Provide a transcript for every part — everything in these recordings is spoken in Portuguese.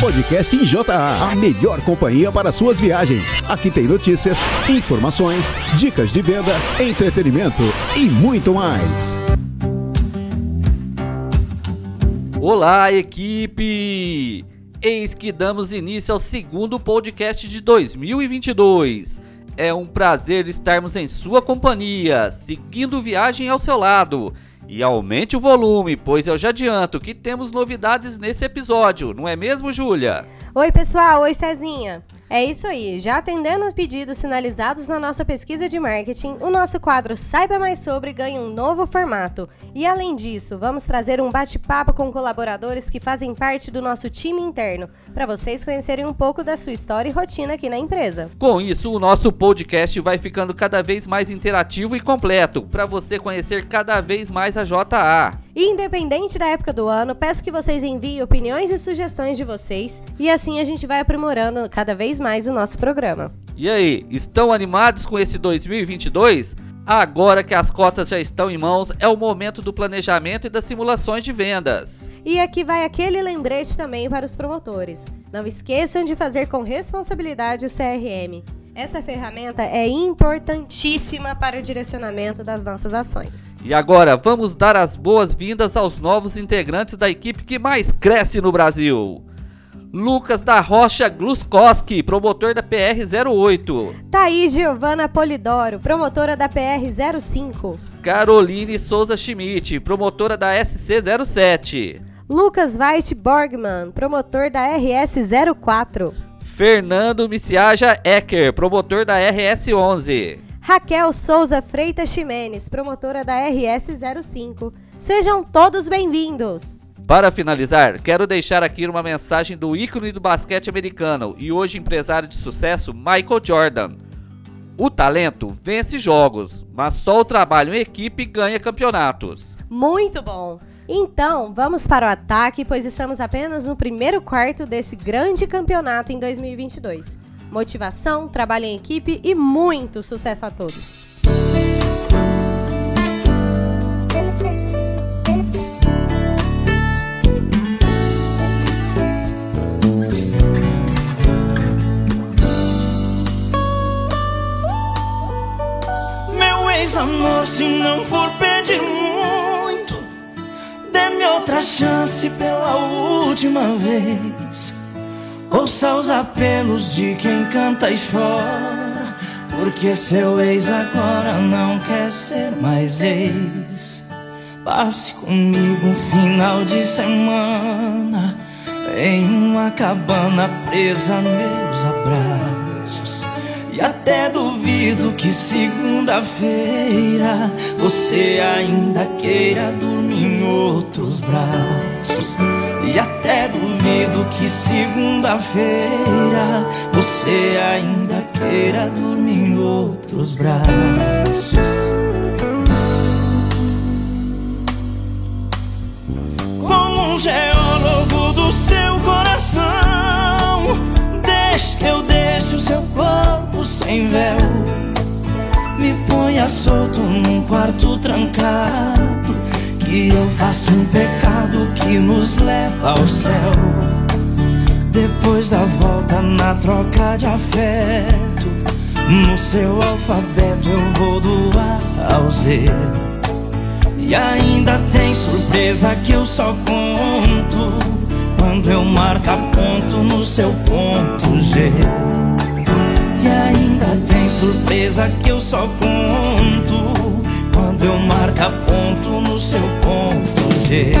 Podcast em JA, a melhor companhia para suas viagens. Aqui tem notícias, informações, dicas de venda, entretenimento e muito mais. Olá, equipe! Eis que damos início ao segundo podcast de 2022. É um prazer estarmos em sua companhia, seguindo viagem ao seu lado. E aumente o volume, pois eu já adianto que temos novidades nesse episódio, não é mesmo, Júlia? Oi, pessoal. Oi, Cezinha. É isso aí, já atendendo os pedidos sinalizados na nossa pesquisa de marketing, o nosso quadro Saiba Mais Sobre ganha um novo formato. E além disso, vamos trazer um bate-papo com colaboradores que fazem parte do nosso time interno, para vocês conhecerem um pouco da sua história e rotina aqui na empresa. Com isso, o nosso podcast vai ficando cada vez mais interativo e completo, para você conhecer cada vez mais a JA. Independente da época do ano, peço que vocês enviem opiniões e sugestões de vocês, e assim a gente vai aprimorando cada vez mais o nosso programa. E aí, estão animados com esse 2022? Agora que as cotas já estão em mãos, é o momento do planejamento e das simulações de vendas. E aqui vai aquele lembrete também para os promotores. Não esqueçam de fazer com responsabilidade o CRM. Essa ferramenta é importantíssima para o direcionamento das nossas ações. E agora, vamos dar as boas-vindas aos novos integrantes da equipe que mais cresce no Brasil. Lucas da Rocha Gluskowski, promotor da PR08. Thaís Giovana Polidoro, promotora da PR05. Caroline Souza Schmidt, promotora da SC07. Lucas Veit Borgman, promotor da RS04. Fernando Miciaja Ecker, promotor da RS11. Raquel Souza Freitas Ximenes, promotora da RS05. Sejam todos bem-vindos! Para finalizar, quero deixar aqui uma mensagem do ícone do basquete americano e hoje empresário de sucesso Michael Jordan. O talento vence jogos, mas só o trabalho em equipe ganha campeonatos. Muito bom! Então, vamos para o ataque, pois estamos apenas no primeiro quarto desse grande campeonato em 2022. Motivação, trabalho em equipe e muito sucesso a todos! Ex-amor, se não for pedir muito, dê-me outra chance pela última vez. Ouça os apelos de quem canta e chora, porque seu ex agora não quer ser mais ex. Passe comigo um final de semana em uma cabana presa a meus abraços. E até duvido que segunda-feira você ainda queira dormir em outros braços. E até duvido que segunda-feira você ainda queira dormir em outros braços. Como um geólogo do seu coração, que eu deixe o seu corpo sem véu. Me ponha solto num quarto trancado, que eu faço um pecado que nos leva ao céu. Depois da volta na troca de afeto, no seu alfabeto eu vou do A ao Z. E ainda tem surpresa que eu só conto quando eu marco ponto no seu ponto G. E ainda tem surpresa que eu só conto quando eu marco ponto no seu ponto G.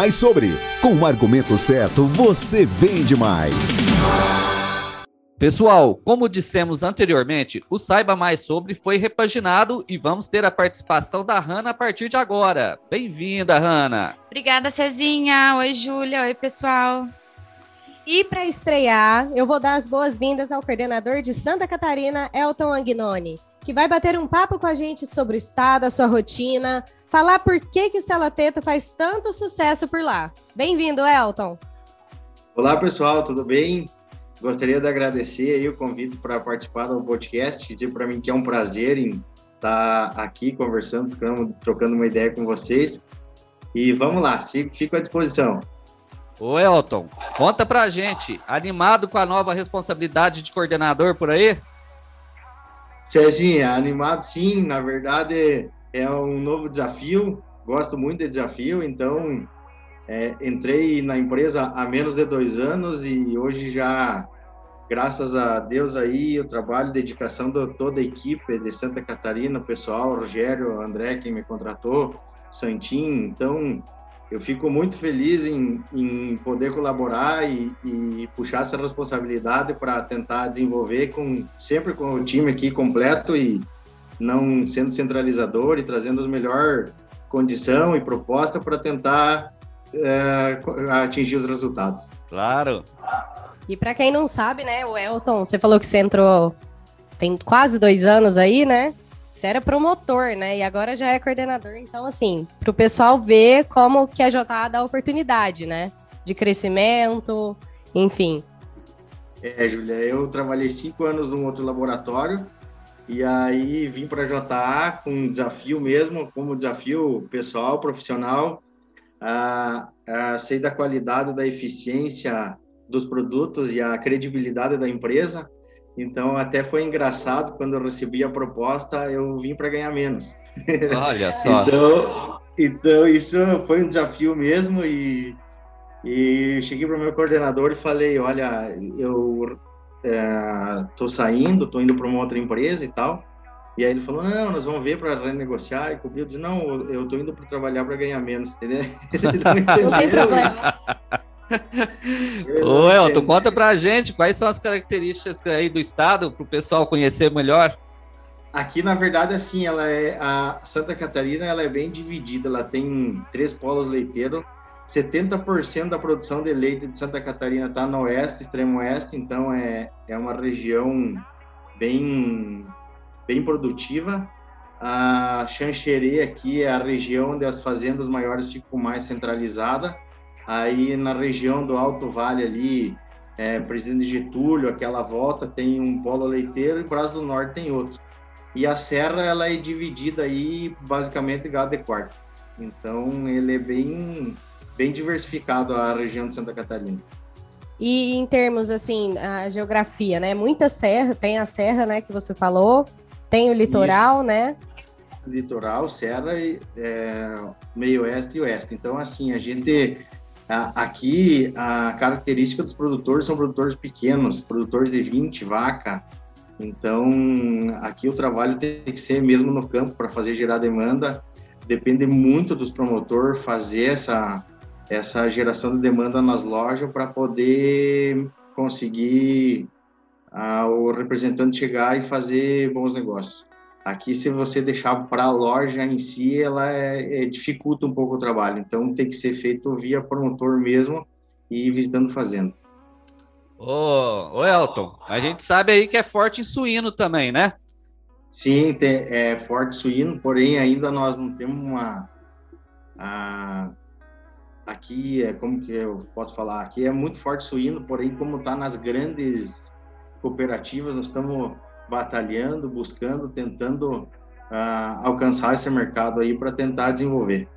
mais sobre. Com o argumento certo, você vende mais. Pessoal, como dissemos anteriormente, o Saiba Mais Sobre foi repaginado e vamos ter a participação da Hanna a partir de agora. Bem-vinda, Hanna. Obrigada, Cezinha. Oi, Júlia. Oi, pessoal. E para estrear, eu vou dar as boas-vindas ao coordenador de Santa Catarina, Elton Agnoni, que vai bater um papo com a gente sobre o estado, a sua rotina, falar por que, que o Celateto faz tanto sucesso por lá. Bem-vindo, Elton. Olá, pessoal, tudo bem? Gostaria de agradecer aí o convite para participar do podcast, dizer para mim que é um prazer em estar tá aqui conversando, trocando uma ideia com vocês. E vamos lá, fico à disposição. Ô Elton, conta pra gente, animado com a nova responsabilidade de coordenador por aí? Cezinha, animado sim, na verdade é um novo desafio, gosto muito de desafio, então é, entrei na empresa há menos de dois anos e hoje já, graças a Deus aí, o trabalho, dedicação de toda a equipe de Santa Catarina, o pessoal, Rogério, André, quem me contratou, Santinho, então eu fico muito feliz em, em poder colaborar e, e, puxar essa responsabilidade para tentar desenvolver com sempre com o time aqui completo e não sendo centralizador e trazendo as melhor condição e proposta para tentar é, atingir os resultados. Claro. E para quem não sabe, né, o Elton, você falou que você entrou tem quase dois anos aí, né? Você era promotor, né? E agora já é coordenador. Então, assim, para o pessoal ver como que a JA dá oportunidade, né? De crescimento, enfim. É, Júlia, eu trabalhei cinco anos num outro laboratório e aí vim para a JA com um desafio mesmo, como desafio pessoal, profissional, a, a sei da qualidade, da eficiência dos produtos e a credibilidade da empresa. Então, até foi engraçado quando eu recebi a proposta, eu vim para ganhar menos. Olha só. então, então, isso foi um desafio mesmo e, e cheguei para o meu coordenador e falei, olha, eu estou é, saindo, estou indo para uma outra empresa e tal, e aí ele falou, não, nós vamos ver para renegociar. E cobriu, disse, não, eu tô indo para trabalhar para ganhar menos, entendeu? não, não tem problema. Ô, Elton, conta pra gente quais são as características aí do estado para o pessoal conhecer melhor. Aqui, na verdade, assim, ela é a Santa Catarina, ela é bem dividida. Ela tem três polos leiteiros. 70% da produção de leite de Santa Catarina está no oeste, extremo oeste. Então, é, é uma região bem bem produtiva. A Xanxerê aqui é a região onde as fazendas maiores ficam mais centralizada. Aí na região do Alto Vale ali, é, Presidente Getúlio, aquela volta tem um polo leiteiro e Braço do Norte tem outro. E a serra ela é dividida aí basicamente gado de quarto. Então ele é bem bem diversificado a região de Santa Catarina. E em termos assim, a geografia, né? Muita serra, tem a serra, né, que você falou, tem o litoral, Isso. né? Litoral, serra, é, meio oeste e oeste. Então, assim, a gente aqui a característica dos produtores são produtores pequenos, produtores de 20 vaca. Então, aqui o trabalho tem que ser mesmo no campo para fazer gerar demanda. Depende muito dos promotores fazer essa essa geração de demanda nas lojas para poder conseguir o representante chegar e fazer bons negócios. Aqui, se você deixar para a loja em si, ela é, é, dificulta um pouco o trabalho. Então, tem que ser feito via promotor mesmo e visitando fazenda. Ô, ô Elton, a gente sabe aí que é forte em suíno também, né? Sim, tem, é forte suíno, porém ainda nós não temos uma... A, aqui é como que eu posso falar? Aqui é muito forte suíno, porém como está nas grandes cooperativas, nós estamos batalhando, buscando, tentando uh, alcançar esse mercado aí para tentar desenvolver.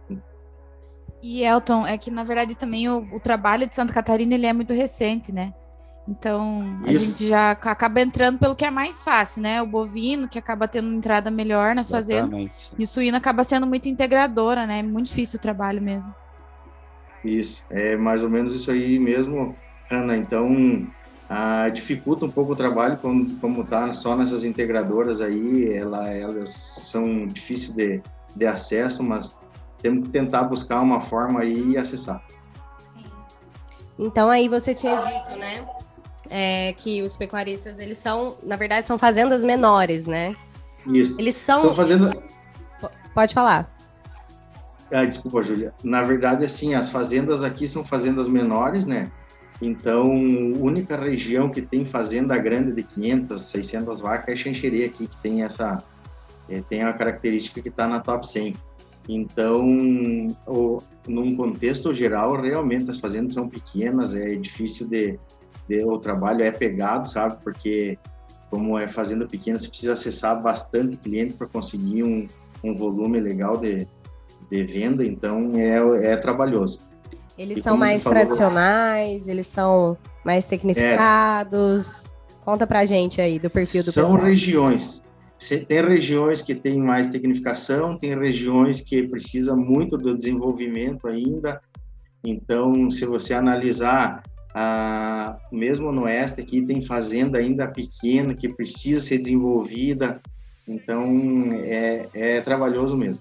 E Elton, é que na verdade também o, o, trabalho de Santa Catarina ele é muito recente, né? Então a Isso. gente já acaba entrando pelo que é mais fácil, né? O bovino que acaba tendo uma entrada melhor nas Exatamente. fazendas. E o suíno acaba sendo muito integradora, né? É muito difícil o trabalho mesmo. Isso, é mais ou menos isso aí mesmo, Ana. Então ah, dificulta um pouco o trabalho como como tá só nessas integradoras aí ela, elas são difíceis de, de acesso mas temos que tentar buscar uma forma aí e acessar. Então aí você tinha dito, né, é, que os pecuaristas eles são, na verdade, são fazendas menores, né? Isso. Eles são. São fazendas. Pode falar. Ah, desculpa, Júlia. Na verdade, assim, as fazendas aqui são fazendas menores, né? Então, única região que tem fazenda grande de 500, 600 vacas é Xanxerê aqui, que tem essa é, tem a característica que está na top 100. Então, o, num contexto geral, realmente as fazendas são pequenas, é difícil de, de o trabalho é pegado, sabe? Porque como é fazenda pequena, você precisa acessar bastante cliente para conseguir um, um volume legal de, de venda, então é, é trabalhoso. Eles e são mais falou, tradicionais, eles são mais tecnificados. É, Conta pra gente aí do perfil do são pessoal. São regiões. Tem regiões que têm mais tecnificação, tem regiões que precisa muito do desenvolvimento ainda. Então, se você analisar, ah, mesmo no oeste aqui tem fazenda ainda pequena que precisa ser desenvolvida. Então, é, é trabalhoso mesmo.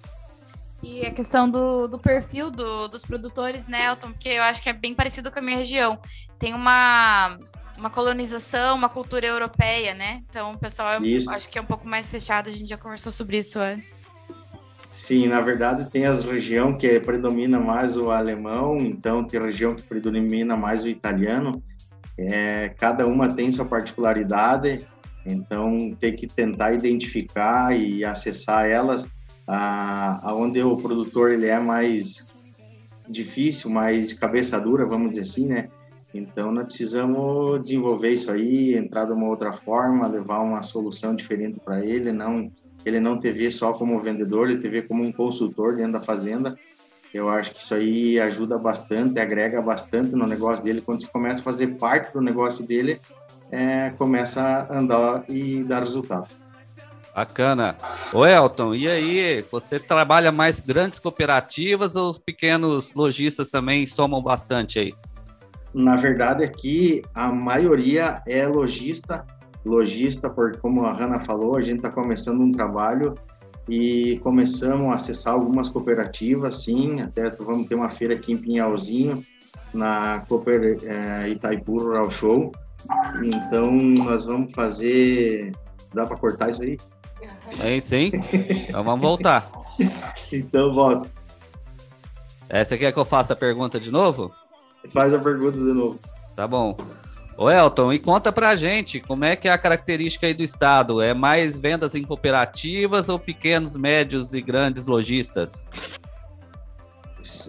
E a questão do, do perfil do, dos produtores, né, Elton? Porque eu acho que é bem parecido com a minha região. Tem uma, uma colonização, uma cultura europeia, né? Então o pessoal acho que é um pouco mais fechado, a gente já conversou sobre isso antes. Sim, na verdade tem as regiões que predomina mais o alemão, então tem região que predomina mais o italiano. É, cada uma tem sua particularidade, então tem que tentar identificar e acessar elas aonde o produtor ele é mais difícil, mais de cabeça dura, vamos dizer assim, né? Então nós precisamos desenvolver isso aí, entrar de uma outra forma, levar uma solução diferente para ele, não ele não te ver só como vendedor, ele te ver como um consultor dentro da fazenda. Eu acho que isso aí ajuda bastante, agrega bastante no negócio dele. Quando você começa a fazer parte do negócio dele, é, começa a andar e dar resultado. Bacana. Ô Elton, e aí, você trabalha mais grandes cooperativas ou os pequenos lojistas também somam bastante aí? Na verdade, aqui a maioria é lojista, lojista, porque como a Hanna falou, a gente está começando um trabalho e começamos a acessar algumas cooperativas, sim, até vamos ter uma feira aqui em Pinhalzinho, na Cooper é, Itaipu Rural Show, então nós vamos fazer... Dá para cortar isso aí? Sim, sim. Então vamos voltar. então volta. É, você quer que eu faça a pergunta de novo? Faz a pergunta de novo. Tá bom. Ô Elton, e conta pra gente como é que é a característica aí do estado? É mais vendas em cooperativas ou pequenos, médios e grandes lojistas?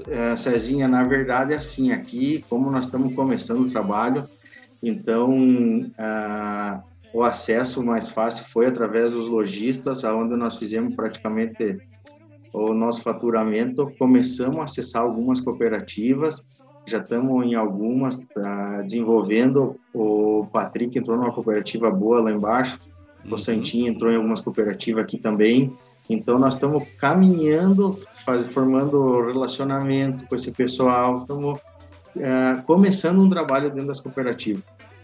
É, Cezinha, na verdade é assim, aqui, como nós estamos começando o trabalho, então uh, o acesso mais fácil foi através dos lojistas, aonde nós fizemos praticamente o nosso faturamento. Começamos a acessar algumas cooperativas, já estamos em algumas tá desenvolvendo. O Patrick entrou numa cooperativa boa lá embaixo, uhum. o Santinho entrou em algumas cooperativas aqui também. Então, nós estamos caminhando, faz, formando relacionamento com esse pessoal, estamos é, começando um trabalho dentro das cooperativas.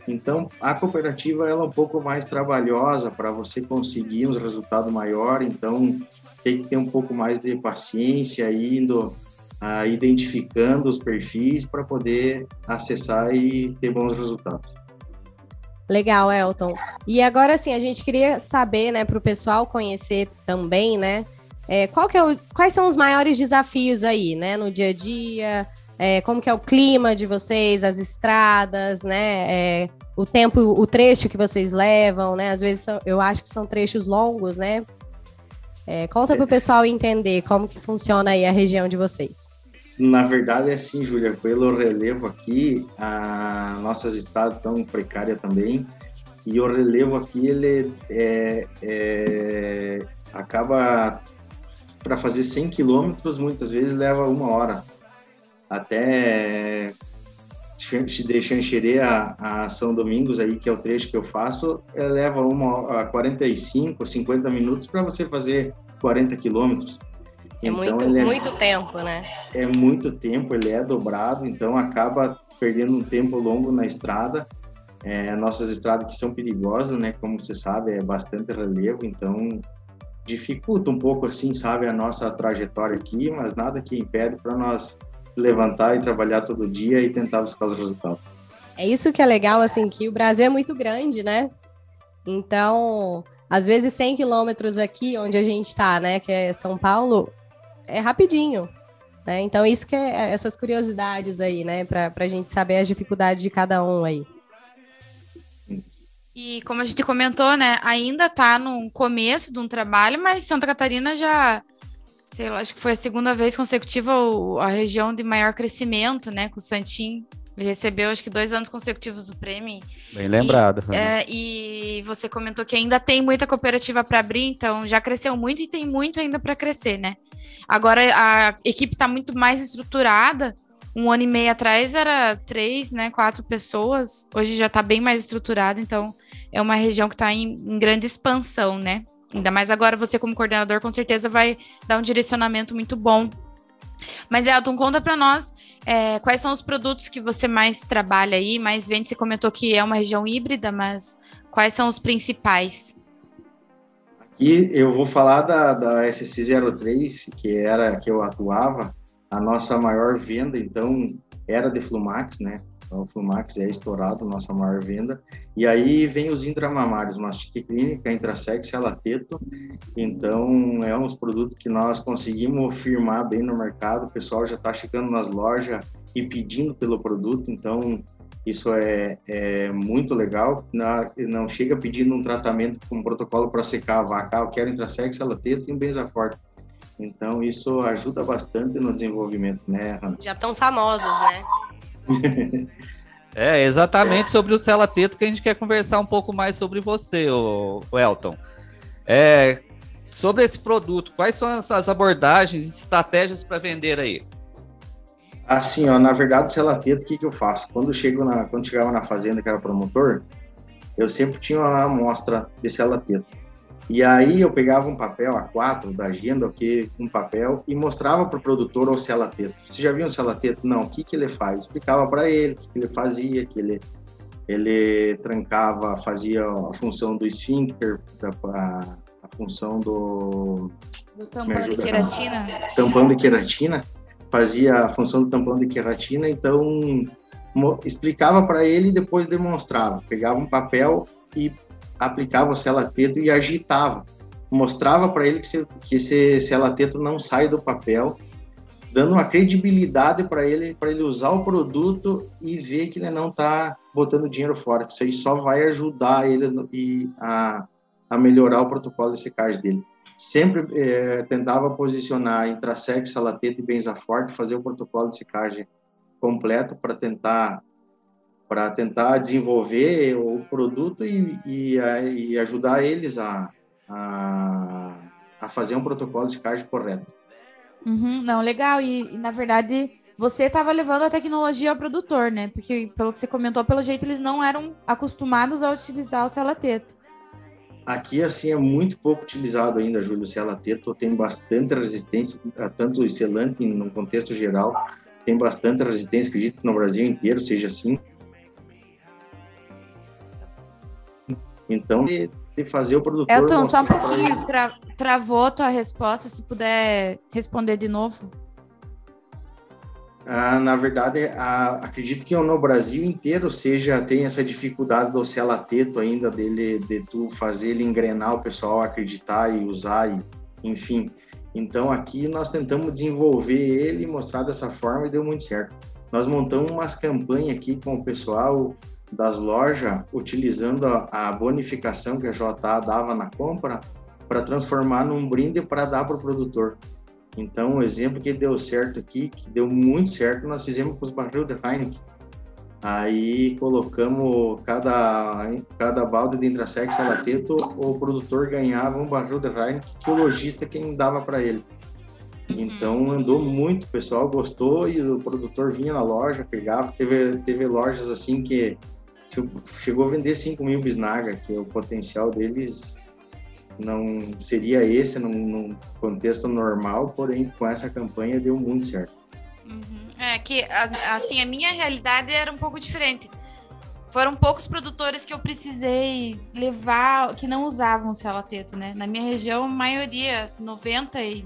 Então, a cooperativa ela é um pouco mais trabalhosa para você conseguir uns resultados maiores, então tem que ter um pouco mais de paciência indo ah, identificando os perfis para poder acessar e ter bons resultados. Legal, Elton. E agora sim, a gente queria saber, né, para o pessoal conhecer também, né, é, qual que é o, quais são os maiores desafios aí, né, no dia a dia, é, como que é o clima de vocês, as estradas, né? É, o tempo, o trecho que vocês levam, né? Às vezes são, eu acho que são trechos longos, né? É, conta para o pessoal entender como que funciona aí a região de vocês. Na verdade é assim, Júlia, pelo relevo aqui, as nossas estradas estão precárias também, e o relevo aqui, ele é, é, acaba, para fazer 100 quilômetros, muitas vezes leva uma hora até de Xanxerê a, a, São Domingos, aí, que é o trecho que eu faço, é, leva uma, a 45, 50 minutos para você fazer 40 quilômetros. É então, muito, é, muito tempo, né? É muito tempo, ele é dobrado, então acaba perdendo um tempo longo na estrada. É, nossas estradas que são perigosas, né? Como você sabe, é bastante relevo, então dificulta um pouco, assim, sabe, a nossa trajetória aqui, mas nada que impede para nós levantar e trabalhar todo dia e tentar buscar os resultados. É isso que é legal, assim, que o Brasil é muito grande, né? Então, às vezes 100 quilômetros aqui, onde a gente está, né, que é São Paulo, é rapidinho. Né? Então, isso que é essas curiosidades aí, né, para a gente saber as dificuldades de cada um aí. E como a gente comentou, né, ainda está no começo de um trabalho, mas Santa Catarina já, sei lá, acho que foi a segunda vez consecutiva a região de maior crescimento, né, com o Santim. Ele recebeu, acho que, dois anos consecutivos do prêmio. Bem lembrado. E, é, e você comentou que ainda tem muita cooperativa para abrir, então já cresceu muito e tem muito ainda para crescer, né? Agora a equipe está muito mais estruturada. Um ano e meio atrás era três, né, quatro pessoas. Hoje já está bem mais estruturada, então é uma região que está em, em grande expansão, né? Ainda mais agora você como coordenador com certeza vai dar um direcionamento muito bom mas, Elton, conta para nós é, quais são os produtos que você mais trabalha aí, mais vende. Você comentou que é uma região híbrida, mas quais são os principais? Aqui eu vou falar da, da SC03, que era que eu atuava, a nossa maior venda, então, era de Flumax, né? Então, o Flumax é estourado, nossa maior venda. E aí vem os intramamários, mastite clínica, intrasex alateto. Então, é uns produtos que nós conseguimos firmar bem no mercado. O pessoal já está chegando nas lojas e pedindo pelo produto. Então, isso é, é muito legal. Na, não chega pedindo um tratamento com um protocolo para secar a vaca. Ah, eu quero intrasex, alateto e um benzaforte. Então, isso ajuda bastante no desenvolvimento, né, Hannah? Já estão famosos, né? É exatamente sobre o Cela Teto que a gente quer conversar um pouco mais sobre você, o, Elton. É, sobre esse produto, quais são as abordagens e estratégias para vender aí? Assim, ó, na verdade, o Cela Teto, o que, que eu faço? Quando, chego na, quando chegava na fazenda, que era promotor, eu sempre tinha uma amostra de Cela Teto. E aí eu pegava um papel A4 da agenda, que um papel, e mostrava para o produtor o celateto. Você já viu um celateto? Não, o que, que ele faz? Explicava para ele o que, que ele fazia, que ele, ele trancava, fazia a função do esfíncter, a, a função do... Do tampão de queratina. Tampão de queratina, fazia a função do tampão de queratina, então explicava para ele e depois demonstrava. Pegava um papel e aplicava o selateto e agitava. Mostrava para ele que, se, que esse selateto não sai do papel, dando uma credibilidade para ele, para ele usar o produto e ver que ele não está botando dinheiro fora. Isso aí só vai ajudar ele e a, a melhorar o protocolo de secagem dele. Sempre é, tentava posicionar Intrasex, Salateto e Benzaforte, fazer o protocolo de secagem completo para tentar para tentar desenvolver o produto e, e, e ajudar eles a, a, a, fazer um protocolo de carga correto. Uhum, não, legal. E, e na verdade, você estava levando a tecnologia ao produtor, né? Porque, pelo que você comentou, pelo jeito eles não eram acostumados a utilizar o celateto. Aqui, assim, é muito pouco utilizado ainda, Júlio, o celateto. Tem bastante resistência, tanto o selante, no contexto geral, tem bastante resistência. Acredito que no Brasil inteiro seja assim. Então, de, de fazer o produtor. Elton, só um pouquinho, tra travou a tua resposta, se puder responder de novo. Ah, na verdade, ah, acredito que no Brasil inteiro seja tem essa dificuldade do celateto ainda dele de tu fazer ele engrenar o pessoal acreditar e usar e enfim. Então aqui nós tentamos desenvolver ele e mostrar dessa forma e deu muito certo. Nós montamos umas campanhas aqui com o pessoal das lojas utilizando a, a bonificação que a JA dava na compra para transformar num brinde para dar para o produtor. Então, o exemplo que deu certo aqui, que deu muito certo, nós fizemos com os barril de Heineken. Aí colocamos cada, cada balde de Intrasex Salateto, o produtor ganhava um barril de Heineken que o lojista quem dava para ele. Então andou muito, o pessoal gostou e o produtor vinha na loja, pegava. Teve, teve lojas assim que chegou a vender 5 mil bisnaga, que o potencial deles não seria esse num, num, contexto normal, porém com essa campanha deu muito certo. Uhum. É que assim a minha realidade era um pouco diferente. foram poucos produtores que eu precisei levar, que não usavam celateto, né? Na minha região, a maioria, 99%,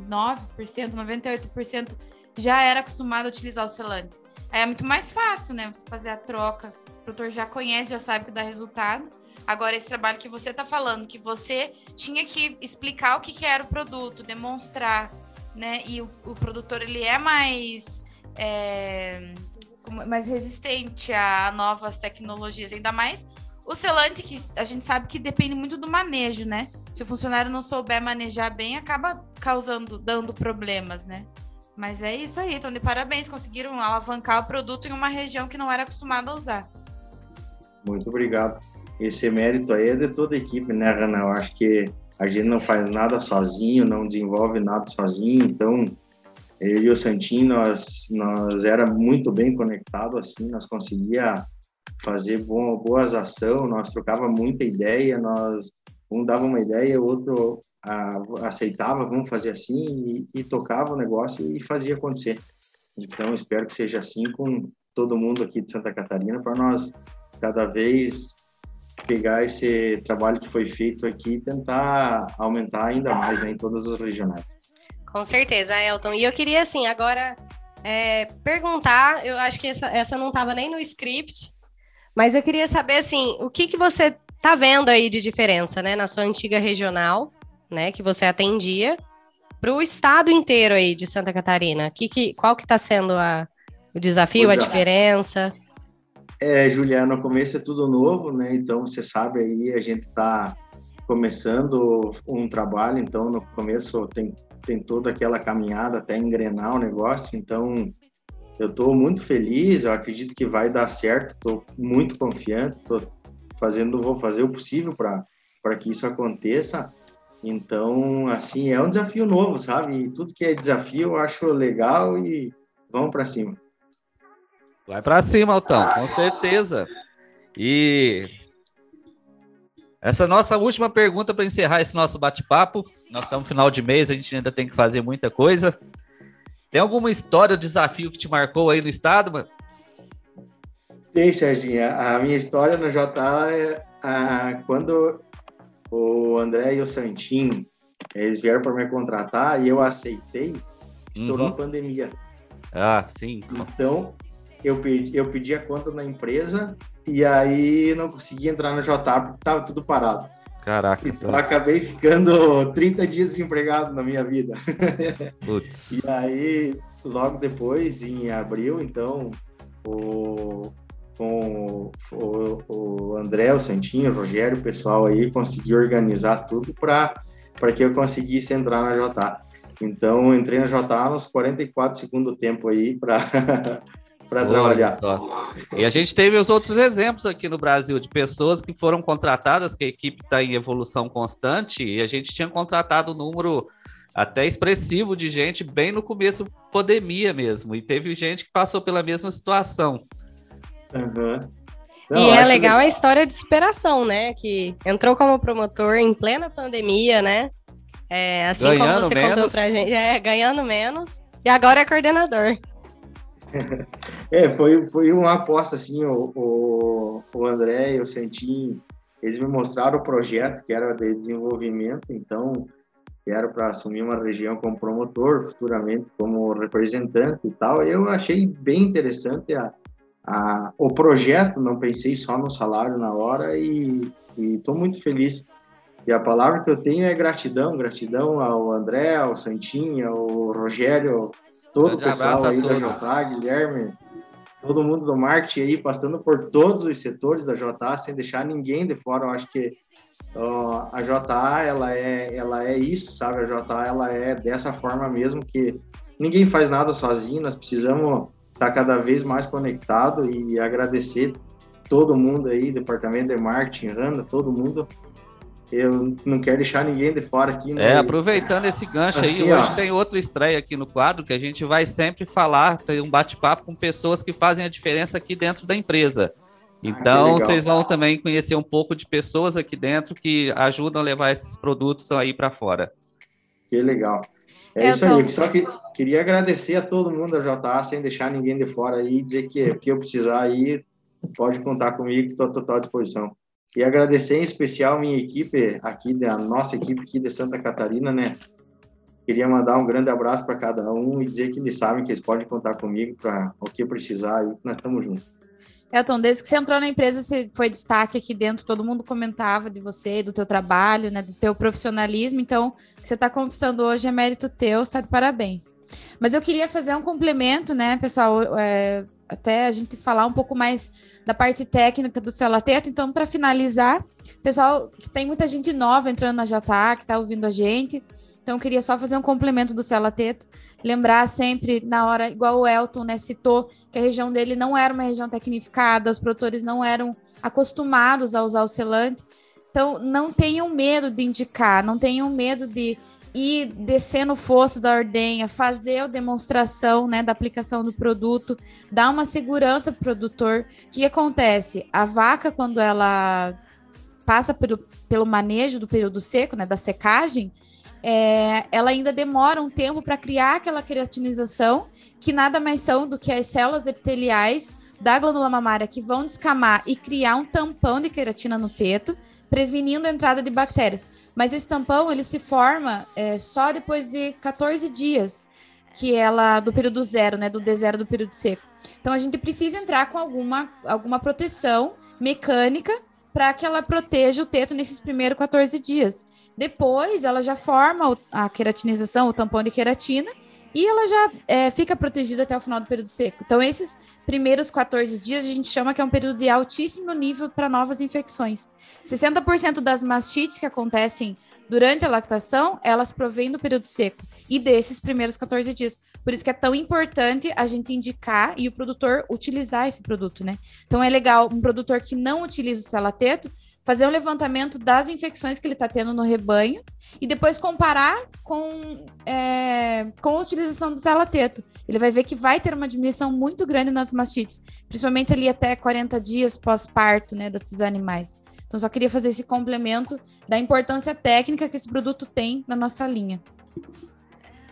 98% já era acostumado a utilizar o selante. É muito mais fácil, né? Você fazer a troca. Produtor já conhece, já sabe que dá resultado. Agora, esse trabalho que você está falando, que você tinha que explicar o que, que, era o produto, demonstrar, né? E o, o produtor, ele é mais... É mais resistente a novas tecnologias, ainda mais o selante que a gente sabe que depende muito do manejo, né? Se o funcionário não souber manejar bem, acaba causando, dando problemas, né? Mas é isso aí, então de parabéns, conseguiram alavancar o produto em uma região que não era acostumada a usar. Muito obrigado. Esse mérito aí é de toda a equipe, né, Rana? Eu acho que a gente não faz nada sozinho, não desenvolve nada sozinho, então eu e o Santinho, nós, nós era muito bem conectado, assim, nós conseguia fazer boas ações, nós trocava muita ideia, nós um dava uma ideia, o outro a, aceitava, vamos fazer assim, e, e, tocava o negócio e fazia acontecer. Então, espero que seja assim com todo mundo aqui de Santa Catarina, para nós cada vez pegar esse trabalho que foi feito aqui e tentar aumentar ainda mais né, em todas as regionais. Com certeza, Elton. E eu queria, assim, agora é, perguntar, eu acho que essa, essa não estava nem no script, mas eu queria saber, assim, o que, que você está vendo aí de diferença, né, na sua antiga regional, né, que você atendia, para o estado inteiro aí de Santa Catarina. Que, que, qual que está sendo a, o desafio, pois a é. diferença? É, Juliana, no começo é tudo novo, né? Então você sabe aí, a gente está começando um trabalho, então no começo tem tem toda aquela caminhada até engrenar o negócio. Então, eu estou muito feliz, eu acredito que vai dar certo, estou muito confiante, estou fazendo, vou fazer o possível para que isso aconteça. Então, assim, é um desafio novo, sabe? E tudo que é desafio eu acho legal e vamos para cima. Vai para cima, Altão, com certeza. E essa nossa última pergunta para encerrar esse nosso bate-papo. Nós estamos no final de mês, a gente ainda tem que fazer muita coisa. Tem alguma história, desafio que te marcou aí no estado, mano? Tem, Serginho. A minha história no JA é a, quando o André e o Santinho eles vieram para me contratar e eu aceitei, estourou uhum. a pandemia. Ah, sim. Então, eu pedi, eu pedi a conta na empresa e aí não consegui entrar no JA porque estava tudo parado. Caraca. Então, acabei ficando 30 dias desempregado na minha vida. Putz. e aí, logo depois, em abril, então, o, com o, o André, o Santinho, o Rogério, o pessoal aí conseguiu organizar tudo para que eu conseguisse entrar na JA. Então, entrei na JA nos 44 segundos tempo aí para para trabalhar. Só. E a gente teve os outros exemplos aqui no Brasil de pessoas que foram contratadas, que a equipe está em evolução constante, e a gente tinha contratado um número até expressivo de gente bem no começo pandemia mesmo, e teve gente que passou pela mesma situação. Uhum. Não, e é legal que... a história de superação, né? Que entrou como promotor em plena pandemia, né? É, assim ganhando como você menos. contou pra gente, é, ganhando menos, e agora é coordenador. É, foi, foi uma aposta, assim, o, o, o André e o Sentinho, eles me mostraram o projeto que era de desenvolvimento, então, era para assumir uma região como promotor, futuramente como representante e tal, eu achei bem interessante a, a, o projeto, não pensei só no salário na hora e estou muito feliz. E a palavra que eu tenho é gratidão, gratidão ao André, ao Santinho, ao Rogério, todo o pessoal aí da JA, Guilherme, todo mundo do marketing aí, passando por todos os setores da JA, sem deixar ninguém de fora. Eu acho que uh, a JA, ela é, ela é isso, sabe? A JA, ela é dessa forma mesmo que ninguém faz nada sozinho, nós precisamos estar cada vez mais conectado e agradecer todo mundo aí, departamento de marketing, Randa, todo mundo eu não quero deixar ninguém de fora aqui. Né? É, aproveitando esse gancho assim, aí, hoje ó. tem outra estreia aqui no quadro que a gente vai sempre falar, tem um bate-papo com pessoas que fazem a diferença aqui dentro da empresa. Ah, então, ah, vocês vão também conhecer um pouco de pessoas aqui dentro que ajudam a levar esses produtos aí para fora. Que legal. É, isso tô... aí, só que queria agradecer a todo mundo da JA, sem deixar ninguém de fora aí, dizer que, que eu precisar aí, pode contar comigo, estou à total disposição. E agradecer em especial minha equipe aqui, da nossa equipe aqui de Santa Catarina, né? Queria mandar um grande abraço para cada um e dizer que eles sabem que eles podem contar comigo para o que precisar e nós estamos juntos. Elton, desde que você entrou na empresa, você foi destaque aqui dentro, todo mundo comentava de você, do teu trabalho, né, do teu profissionalismo, então, o que você está conquistando hoje é mérito teu, está de parabéns. Mas eu queria fazer um complemento, né, pessoal, é, até a gente falar um pouco mais da parte técnica do Celateto, então, para finalizar, pessoal, tem muita gente nova entrando na Jatá, que está ouvindo a gente, então, eu queria só fazer um complemento do Cela Teto, lembrar sempre na hora, igual o Elton né, citou, que a região dele não era uma região tecnificada, os produtores não eram acostumados a usar o selante. Então, não tenham medo de indicar, não tenham medo de ir descer no fosso da ordenha, fazer a demonstração né, da aplicação do produto, dar uma segurança para o produtor. O que acontece? A vaca, quando ela passa pelo, pelo manejo do período seco, né, da secagem, é, ela ainda demora um tempo para criar aquela queratinização, que nada mais são do que as células epiteliais da glândula mamária que vão descamar e criar um tampão de queratina no teto, prevenindo a entrada de bactérias. Mas esse tampão ele se forma é, só depois de 14 dias, que ela do período zero, né, do D0 do período seco. Então a gente precisa entrar com alguma, alguma proteção mecânica para que ela proteja o teto nesses primeiros 14 dias. Depois, ela já forma a queratinização, o tampão de queratina, e ela já é, fica protegida até o final do período seco. Então, esses primeiros 14 dias a gente chama que é um período de altíssimo nível para novas infecções. 60% das mastites que acontecem durante a lactação, elas provêm do período seco e desses primeiros 14 dias. Por isso que é tão importante a gente indicar e o produtor utilizar esse produto, né? Então é legal um produtor que não utiliza o salateto fazer um levantamento das infecções que ele está tendo no rebanho e depois comparar com, é, com a utilização do telateto. Ele vai ver que vai ter uma diminuição muito grande nas mastites, principalmente ali até 40 dias pós-parto né, desses animais. Então, só queria fazer esse complemento da importância técnica que esse produto tem na nossa linha.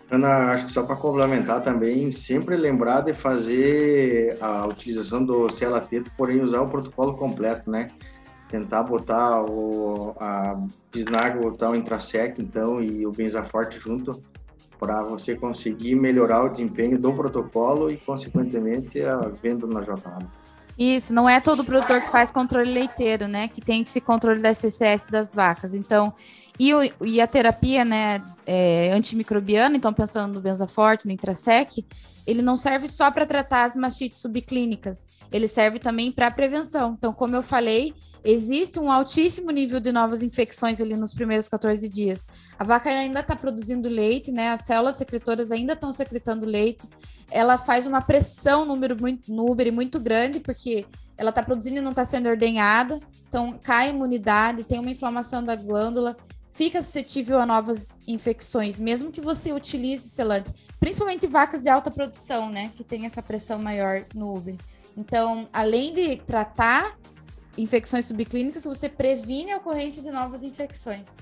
Ana, acho que só para complementar também, sempre lembrar de fazer a utilização do celateto, porém usar o protocolo completo, né? Tentar botar o, a bisnaga, botar o intrasec, então, e o benzaforte junto, para você conseguir melhorar o desempenho do protocolo e, consequentemente, as vendas na jornada. Isso, não é todo produtor que faz controle leiteiro, né? Que tem esse controle da SCS das vacas. Então, e, o, e a terapia, né, é, antimicrobiana, então pensando no benzaforte, no intrasec, ele não serve só para tratar as mastites subclínicas, ele serve também para prevenção. Então, como eu falei, existe um altíssimo nível de novas infecções ali nos primeiros 14 dias. A vaca ainda está produzindo leite, né? As células secretoras ainda estão secretando leite. Ela faz uma pressão número muito, no úbere muito grande, porque ela está produzindo e não está sendo ordenhada. Então, cai a imunidade, tem uma inflamação da glândula, fica suscetível a novas infecções, mesmo que você utilize selante. Principalmente vacas de alta produção, né? Que tem essa pressão maior no úbere. Então, além de tratar infecções subclínicas, você previne a ocorrência de novas infecções.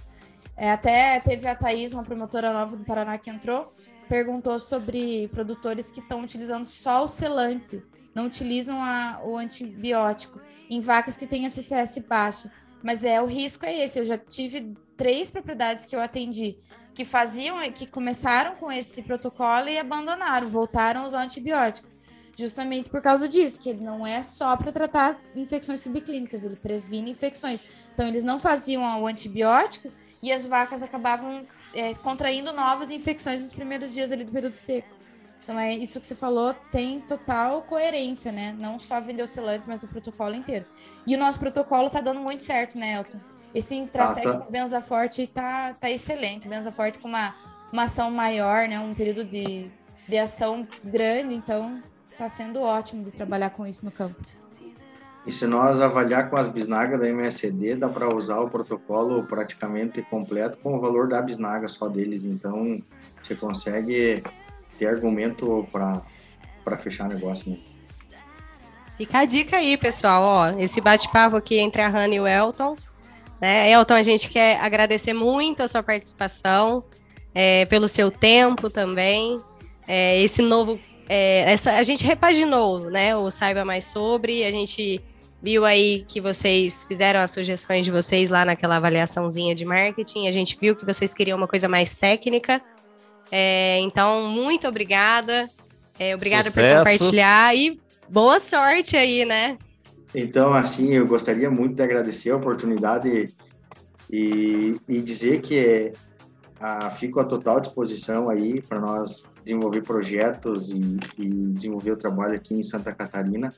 É, até teve a Thaís, uma promotora nova do Paraná que entrou, perguntou sobre produtores que estão utilizando só o selante, não utilizam a, o antibiótico, em vacas que têm a CCS baixa. Mas é o risco é esse. Eu já tive três propriedades que eu atendi que faziam, que começaram com esse protocolo e abandonaram, voltaram a usar antibiótico justamente por causa disso, que ele não é só para tratar infecções subclínicas, ele previne infecções. Então, eles não faziam o antibiótico e as vacas acabavam é, contraindo novas infecções nos primeiros dias ali do período seco. Então, é isso que você falou, tem total coerência, né? Não só vender o selante, mas o protocolo inteiro. E o nosso protocolo tá dando muito certo, né, Elton? Esse intrasec ah, tá. Benza Forte tá, tá excelente. Benza Forte com uma, uma ação maior, né? Um período de, de ação grande, então está sendo ótimo de trabalhar com isso no campo. E se nós avaliar com as bisnagas da MSD, dá para usar o protocolo praticamente completo com o valor da bisnaga só deles. Então, você consegue ter argumento para fechar negócio. Né? Fica a dica aí, pessoal. Ó, esse bate-papo aqui entre a Hannah e o Elton. Né? Elton, a gente quer agradecer muito a sua participação, é, pelo seu tempo também. É, esse novo é, essa, a gente repaginou, né? O Saiba Mais Sobre, a gente viu aí que vocês fizeram as sugestões de vocês lá naquela avaliaçãozinha de marketing. A gente viu que vocês queriam uma coisa mais técnica. É, então, muito obrigada. É, obrigada por compartilhar e boa sorte aí, né? Então, assim, eu gostaria muito de agradecer a oportunidade e, e dizer que a, fico à total disposição aí para nós desenvolver projetos e, e, desenvolver o trabalho aqui em Santa Catarina.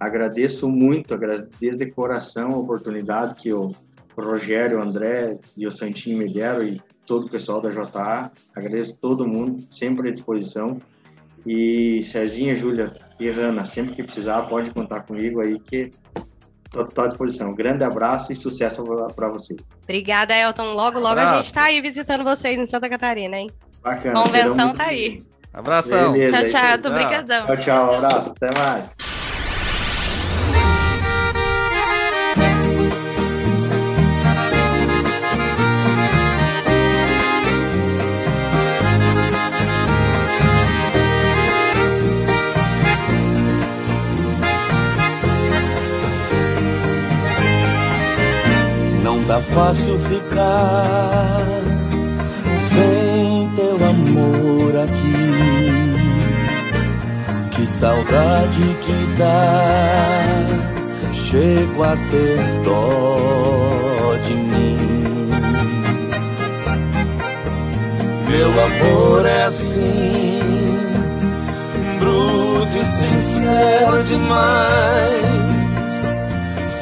Agradeço muito, agradeço de coração a oportunidade que o Rogério, o André e o Santinho me deram e todo o pessoal da JA. Agradeço todo mundo, sempre à disposição. E Cezinha, Júlia e Rana, sempre que precisar, pode contar comigo aí que estou à disposição. grande abraço e sucesso para vocês. Obrigada, Elton. Logo, logo abraço. a gente está aí visitando vocês em Santa Catarina, hein? Bacana. Convenção tá aí. Abração. Beleza, tchau, tchau. Obrigadão. Tchau, tchau. Abraço. Até mais. Tá fácil ficar sem teu amor aqui. Que saudade que dá, chego a ter dó de mim. Meu amor é assim, bruto e sincero demais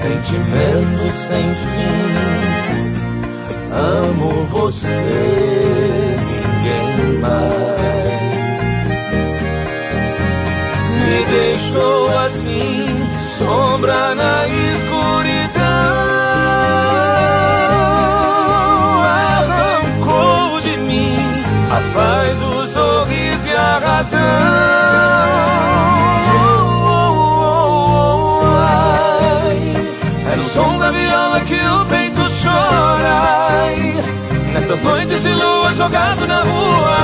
sentimento sem fim. Amo você, ninguém mais. Me deixou assim, sombra na escuridão. Arrancou de mim a paz, o sorriso e a razão. Que o peito chora. nessas noites de lua jogado na rua.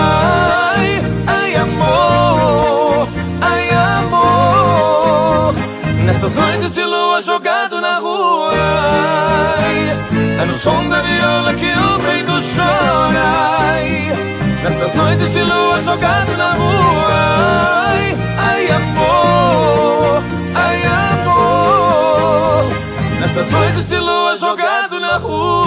Ai, ai, amor, ai, amor. Nessas noites de lua jogado na rua. Ai, é no som da viola que o peito chora. nessas noites de lua jogado na rua. Ai, ai, amor, Nessas noites de lua jogado na rua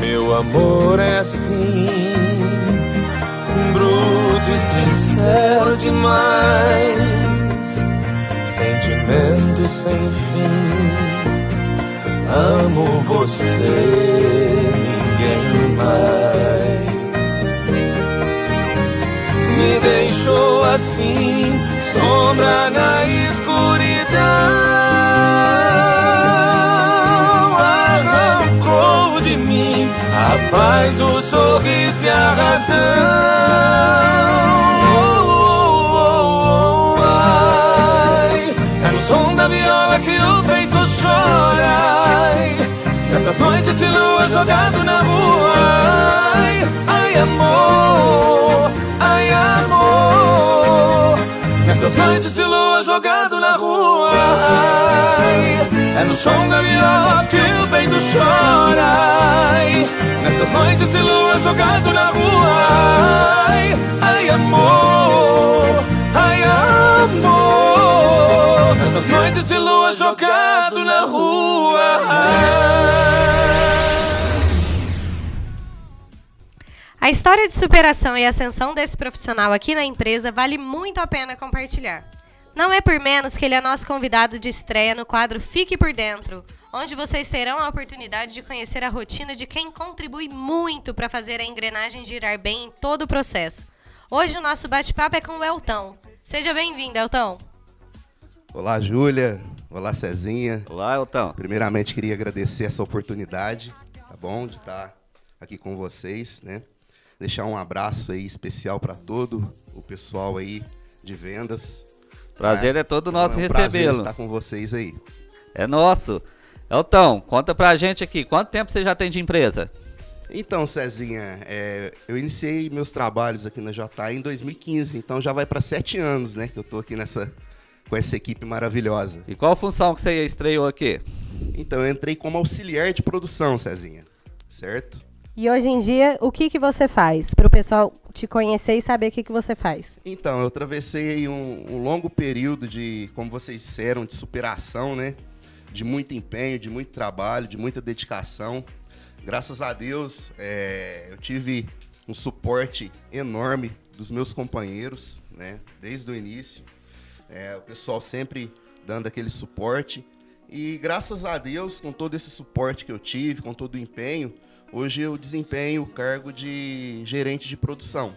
Meu amor é assim Bruto e sincero demais sentimento sem fim. Amo você, ninguém mais. Me deixou assim, sombra na escuridão. Arrancou de mim a paz, o sorriso e a razão. Nessas noites de lua jogado na rua. Ai, ai amor, ai amor. Nessas noites de lua jogado na rua. Ai, É no som da viola que o peito chora. Ai, Nessas noites de lua jogado na rua. Ai, ai amor, ai amor Nessas noites de lua jogado na rua A história de superação e ascensão desse profissional aqui na empresa vale muito a pena compartilhar. Não é por menos que ele é nosso convidado de estreia no quadro Fique por Dentro, onde vocês terão a oportunidade de conhecer a rotina de quem contribui muito para fazer a engrenagem girar bem em todo o processo. Hoje o nosso bate-papo é com o Elton. Seja bem-vindo, Elton. Olá, Júlia. Olá, Cezinha. Olá, Elton. Primeiramente, queria agradecer essa oportunidade, tá bom? De estar aqui com vocês, né? Deixar um abraço aí especial para todo o pessoal aí de vendas, Prazer é, é todo nosso é um recebê-lo. estar com vocês aí. É nosso. Elton, conta pra gente aqui, quanto tempo você já tem de empresa? Então, Cezinha, é, eu iniciei meus trabalhos aqui na JA em 2015, então já vai para sete anos, né, que eu tô aqui nessa com essa equipe maravilhosa. E qual função que você estreou aqui? Então, eu entrei como auxiliar de produção, Cezinha, certo? E hoje em dia, o que, que você faz? Para o pessoal te conhecer e saber o que, que você faz. Então, eu atravessei um, um longo período de, como vocês disseram, de superação, né? De muito empenho, de muito trabalho, de muita dedicação graças a Deus, é, eu tive um suporte enorme dos meus companheiros, né? Desde o início. É, o pessoal sempre dando aquele suporte. E graças a Deus, com todo esse suporte que eu tive, com todo o empenho, hoje eu desempenho o cargo de gerente de produção.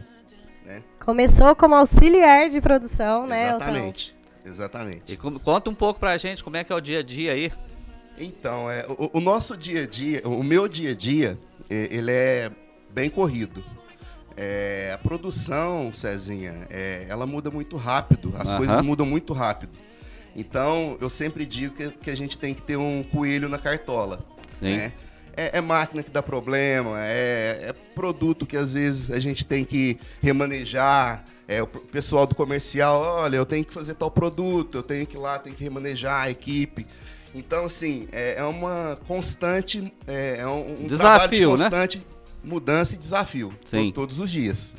Né? Começou como auxiliar de produção, né? Exatamente. Exatamente. E conta um pouco pra gente como é que é o dia a dia aí então, é, o, o, nosso dia a dia, o meu dia a dia, ele é bem corrido. É, a produção, Cezinha, é, ela muda muito rápido, as uhum. coisas mudam muito rápido. Então, eu sempre digo que, que, a gente tem que ter um coelho na cartola. Sim. Né? É, é, máquina que dá problema, é, é, produto que às vezes a gente tem que remanejar. É, o pessoal do comercial, olha, eu tenho que fazer tal produto, eu tenho que ir lá, tenho que remanejar a equipe. Então, assim, é, é uma constante. É, é um, um desafio, de né? constante né? mudança e desafio. Sim. Todos os dias.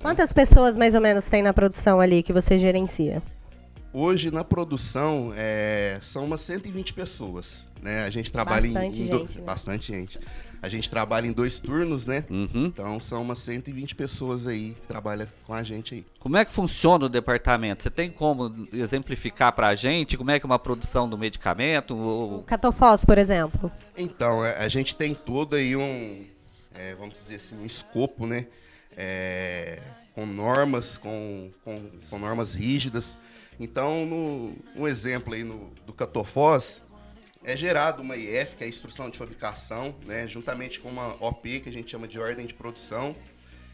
Quantas pessoas mais ou menos tem na produção ali que você gerencia? Hoje na produção é, são umas 120 pessoas. Né? A gente trabalha bastante em, em gente, do, né? bastante gente. A gente trabalha em dois turnos, né? Uhum. Então são umas 120 pessoas aí que trabalham com a gente aí. Como é que funciona o departamento? Você tem como exemplificar pra gente como é que é uma produção do medicamento? O catofós, por exemplo. Então, é, a gente tem todo aí um, é, vamos dizer assim, um escopo, né? É, com normas, com, com, com, normas rígidas. Então, no, um exemplo aí no, do catofós, é gerado uma IF, que é a instrução de fabricação, né, juntamente com uma OP, que a gente chama de ordem de produção.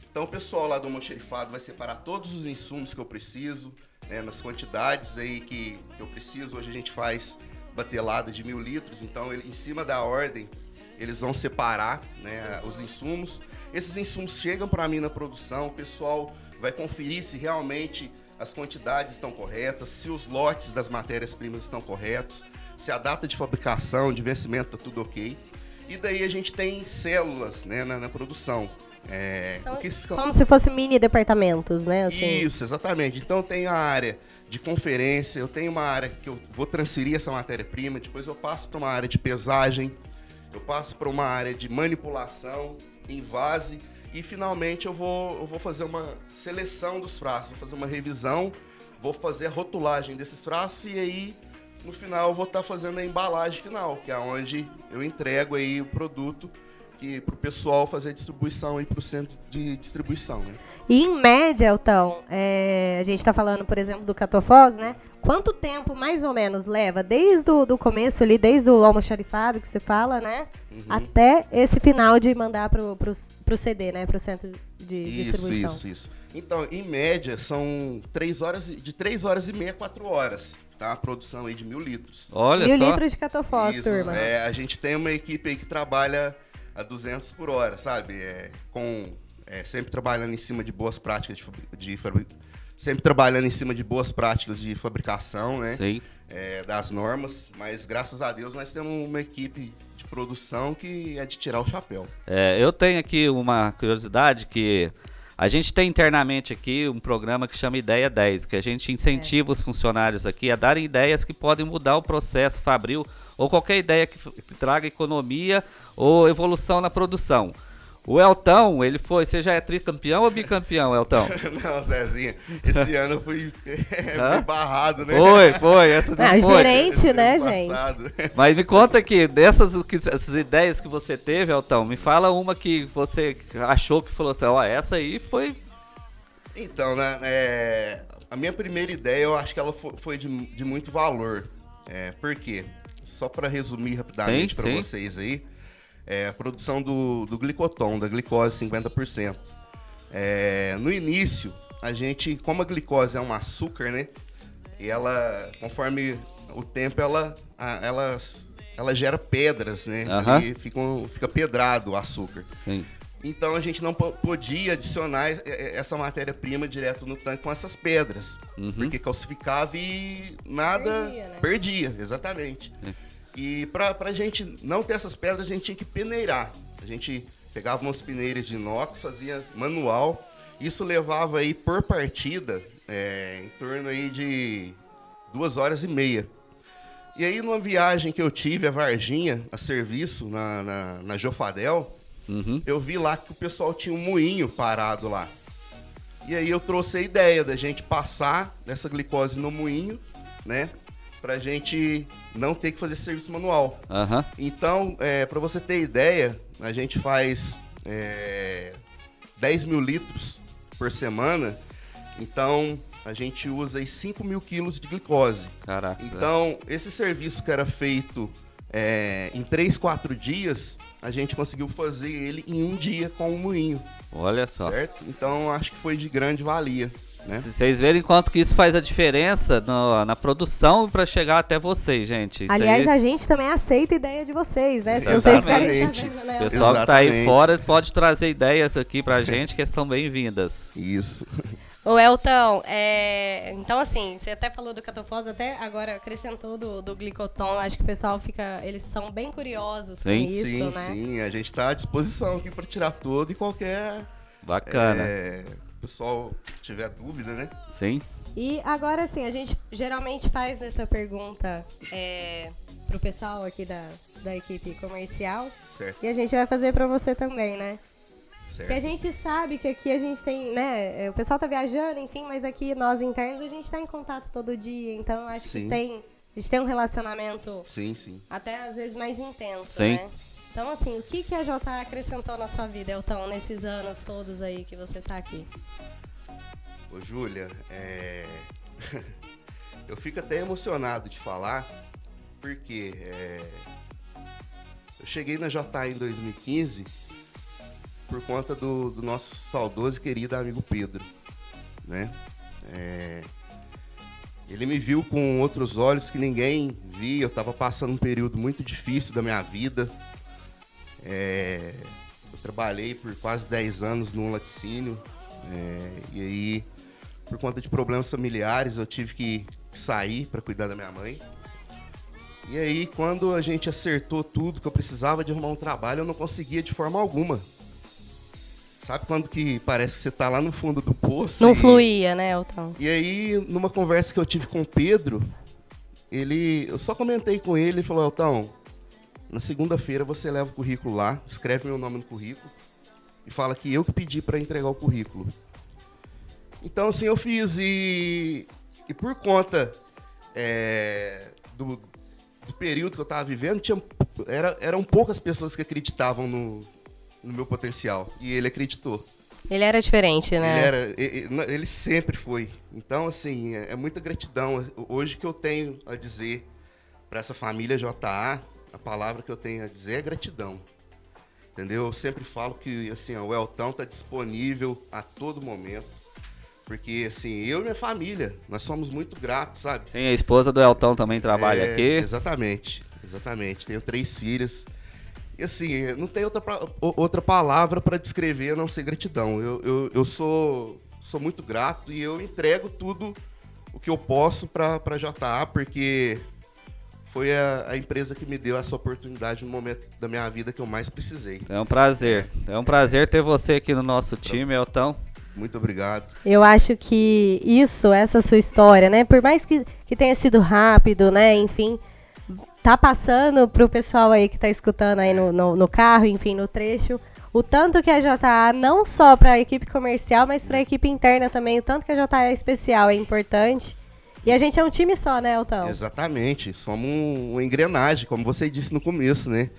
Então o pessoal lá do almoxerifado vai separar todos os insumos que eu preciso, né, nas quantidades aí que eu preciso. Hoje a gente faz batelada de mil litros, então ele, em cima da ordem eles vão separar né, os insumos. Esses insumos chegam para mim na produção, o pessoal vai conferir se realmente as quantidades estão corretas, se os lotes das matérias-primas estão corretos se a data de fabricação, de vencimento, tá tudo ok. E daí a gente tem células né, na, na produção. É, São, como se fossem mini departamentos, né? Assim. Isso, exatamente. Então tem a área de conferência, eu tenho uma área que eu vou transferir essa matéria-prima, depois eu passo para uma área de pesagem, eu passo para uma área de manipulação, envase, e finalmente eu vou, eu vou fazer uma seleção dos frascos, vou fazer uma revisão, vou fazer a rotulagem desses frascos e aí no final eu vou estar tá fazendo a embalagem final, que é onde eu entrego aí o produto que para o pessoal fazer a distribuição aí para o centro de distribuição, né? E em média, Elton, é, a gente está falando, por exemplo, do catofós, né? Quanto tempo mais ou menos leva desde o do começo ali, desde o almoxarifado que você fala, né? Uhum. Até esse final de mandar para o CD, né? Para o centro de isso, distribuição. Isso, isso. Então, em média, são três horas, de 3 horas e meia, 4 horas tá? A produção aí de mil litros. Olha mil só. litros de catofós, turma. É, a gente tem uma equipe aí que trabalha a 200 por hora, sabe? É, com, é, sempre trabalhando em cima de boas práticas de, de sempre trabalhando em cima de boas práticas de fabricação, né? Sim. É, das normas, mas graças a Deus nós temos uma equipe de produção que é de tirar o chapéu. É, eu tenho aqui uma curiosidade que a gente tem internamente aqui um programa que chama Ideia 10, que a gente incentiva é. os funcionários aqui a darem ideias que podem mudar o processo fabril ou qualquer ideia que, que traga economia ou evolução na produção. O Eltão, ele foi. Você já é tricampeão ou bicampeão, Eltão? não, Zezinha. Esse ano eu fui, fui barrado, né? Foi, foi. Essa ah, foi. gerente, né, gente? Mas me conta aqui, dessas essas ideias que você teve, Eltão, me fala uma que você achou que falou assim: ó, essa aí foi. Então, né? É, a minha primeira ideia, eu acho que ela foi de, de muito valor. É, por quê? Só para resumir rapidamente para vocês aí é, a produção do, do glicoton, da glicose 50%. É, no início, a gente, como a glicose é um açúcar, né? E ela, conforme o tempo, ela, a- ela, ela gera pedras, né? Aham. Ali fica, fica pedrado o açúcar. Sim. Então a gente não po- podia adicionar eh, eh, essa matéria-prima direto no tanque com essas pedras. Uhum. Porque calcificava e nada. Perdia, né? Perdia, exatamente. E pra, pra gente não ter essas pedras, a gente tinha que peneirar. A gente pegava umas peneiras de inox, fazia manual. Isso levava aí por partida eh, em torno aí de duas horas e meia. E aí, numa viagem que eu tive a Varginha, a serviço, na, na, na Jofadel, Uhum. eu vi lá que o pessoal tinha um moinho parado lá. E aí eu trouxe a ideia da gente passar essa glicose no moinho, né? Pra gente não ter que fazer serviço manual. Aham. Então, é, para você ter ideia, a gente faz é, 10 mil litros por semana. Então, a gente usa aí 5 mil quilos de glicose. Caraca. Então, esse serviço que era feito é, em 3, 4 dias, a gente conseguiu fazer ele em um dia com o moinho, Olha só. certo? Então, acho que foi de grande valia, né? Se vocês verem quanto que isso faz a diferença no- na produção para chegar até vocês, gente. Isso Aliás, aí, a gente também aceita a ideia de vocês, né? Se Exatamente. vocês querem saber, né? o pessoal que tá aí Exatamente. fora pode trazer ideias aqui pra gente que são bem-vindas. Isso. Ô, Elton, é, então assim, você até falou do catofós, até agora acrescentou do, do glicoton, acho que o pessoal fica, eles são bem curiosos com Sim. isso, sim, né? sim. A gente tá à disposição aqui para tirar todo e qualquer. Bacana. É, pessoal tiver dúvida, né? Sim. E agora sim, a gente geralmente faz essa pergunta é, pro pessoal aqui da, da equipe comercial Certo, e a gente vai fazer pra você também, né? Porque a certo. gente sabe que aqui a gente tem, né? é, O pessoal tá viajando, enfim, mas aqui nós internos a gente tá em contato todo dia, então acho que Sim. tem. A gente tem um relacionamento Sim, sim. até às vezes mais intenso, Sim. né? Então, assim, o que, que a JA acrescentou na sua vida, Elton, nesses anos todos aí que você tá aqui? Ô, Júlia, é... eu fico até emocionado de falar, porque é, eu cheguei na JA em 2015 por conta do, do nosso saudoso e querido amigo Pedro, né? É, Ele me viu com outros olhos que ninguém via, eu estava passando um período muito difícil da minha vida. É, eu trabalhei por quase 10 anos num laticínio, é, e aí por conta de problemas familiares, eu tive que sair para cuidar da minha mãe. E aí, quando a gente acertou tudo que eu precisava de arrumar um trabalho, eu não conseguia de forma alguma. Sabe quando que parece que você tá lá no fundo do poço? Não e- fluía, né, Elton? E aí, numa conversa que eu tive com o Pedro, ele, eu só comentei com ele, ele falou, Elton, na segunda-feira você leva o currículo lá, escreve meu nome no currículo e fala que eu que pedi para entregar o currículo. Então, assim, eu fiz e, e por conta é, do, do período que eu estava vivendo, tinha, era, eram poucas pessoas que acreditavam no, no meu potencial. E ele acreditou. Ele era diferente, né? Ele, era, e- e- ele sempre foi. Então, assim, é, é muita gratidão. Hoje que eu tenho a dizer para essa família JA, a palavra que eu tenho a dizer é gratidão. Entendeu? Eu sempre falo que assim, o Eltão tá disponível a todo momento. Porque, assim, eu e minha família, nós somos muito gratos, sabe? Sim, a esposa do Elton também trabalha É, aqui. Exatamente, exatamente. Tenho três filhas. E assim, não tem outra, outra palavra para descrever a não ser gratidão. Eu, eu, eu sou, sou muito grato e eu entrego tudo o que eu posso para a JA, porque foi a, a empresa que me deu essa oportunidade no momento da minha vida que eu mais precisei. É um prazer. É um prazer ter você aqui no nosso time, Elton. Muito obrigado. Eu acho que isso, essa sua história, né? Por mais que, que tenha sido rápido, né? Enfim, tá passando pro pessoal aí que tá escutando aí no, no, no carro, enfim, no trecho, o tanto que a JA, não só para a equipe comercial, mas para a equipe interna também, o tanto que a JA é especial, é importante. E a gente é um time só, né, Elton? Exatamente, somos um, uma engrenagem, como você disse no começo, né?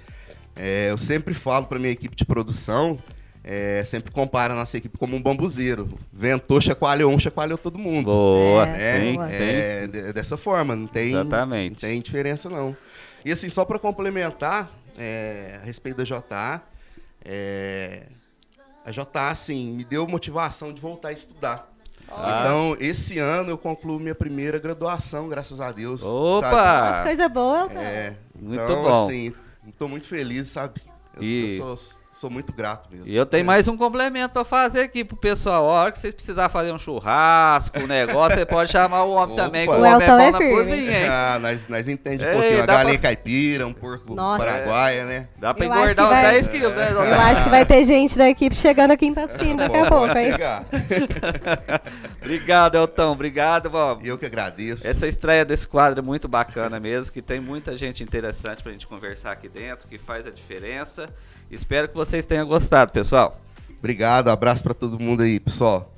É, eu sempre falo para minha equipe de produção, é, sempre comparo a nossa equipe como um bambuzeiro. Ventou, chacoalhou um, chacoalhou todo mundo. Boa. É, sim, boa. sim. É, de- dessa forma, não tem, Exatamente. não tem diferença não. E assim, só para complementar é, a respeito da JA, é, a JA, assim, me deu motivação de voltar a estudar. Ah. Então, esse ano eu concluo minha primeira graduação, graças a Deus. Opa! Sabe? As coisas boas, tá? É, Muito então, bom. assim, tô muito feliz, sabe? Eu, E- eu sou, sou muito grato mesmo. E eu tenho É. mais um complemento pra fazer aqui pro pessoal. A hora que vocês precisarem fazer um churrasco, um negócio, você pode chamar o homem Opa. também, que O o homem é Elton bom é na firme. cozinha, hein? Ah, nós, nós entendemos um pouquinho. Uma dá pra- galinha caipira, um porco Nossa. paraguaia, né? Dá acho engordar que uns vai- 10 quilos, né? Eu acho que vai ter gente da equipe chegando aqui em Patrocínio daqui a pouco, hein? chegar. Obrigado, Elton. Obrigado. E eu que agradeço. Essa estreia desse quadro é muito bacana mesmo, que tem muita gente interessante pra gente conversar aqui dentro, que faz a diferença. Espero que vocês tenham gostado, pessoal. Obrigado, abraço pra todo mundo aí, pessoal.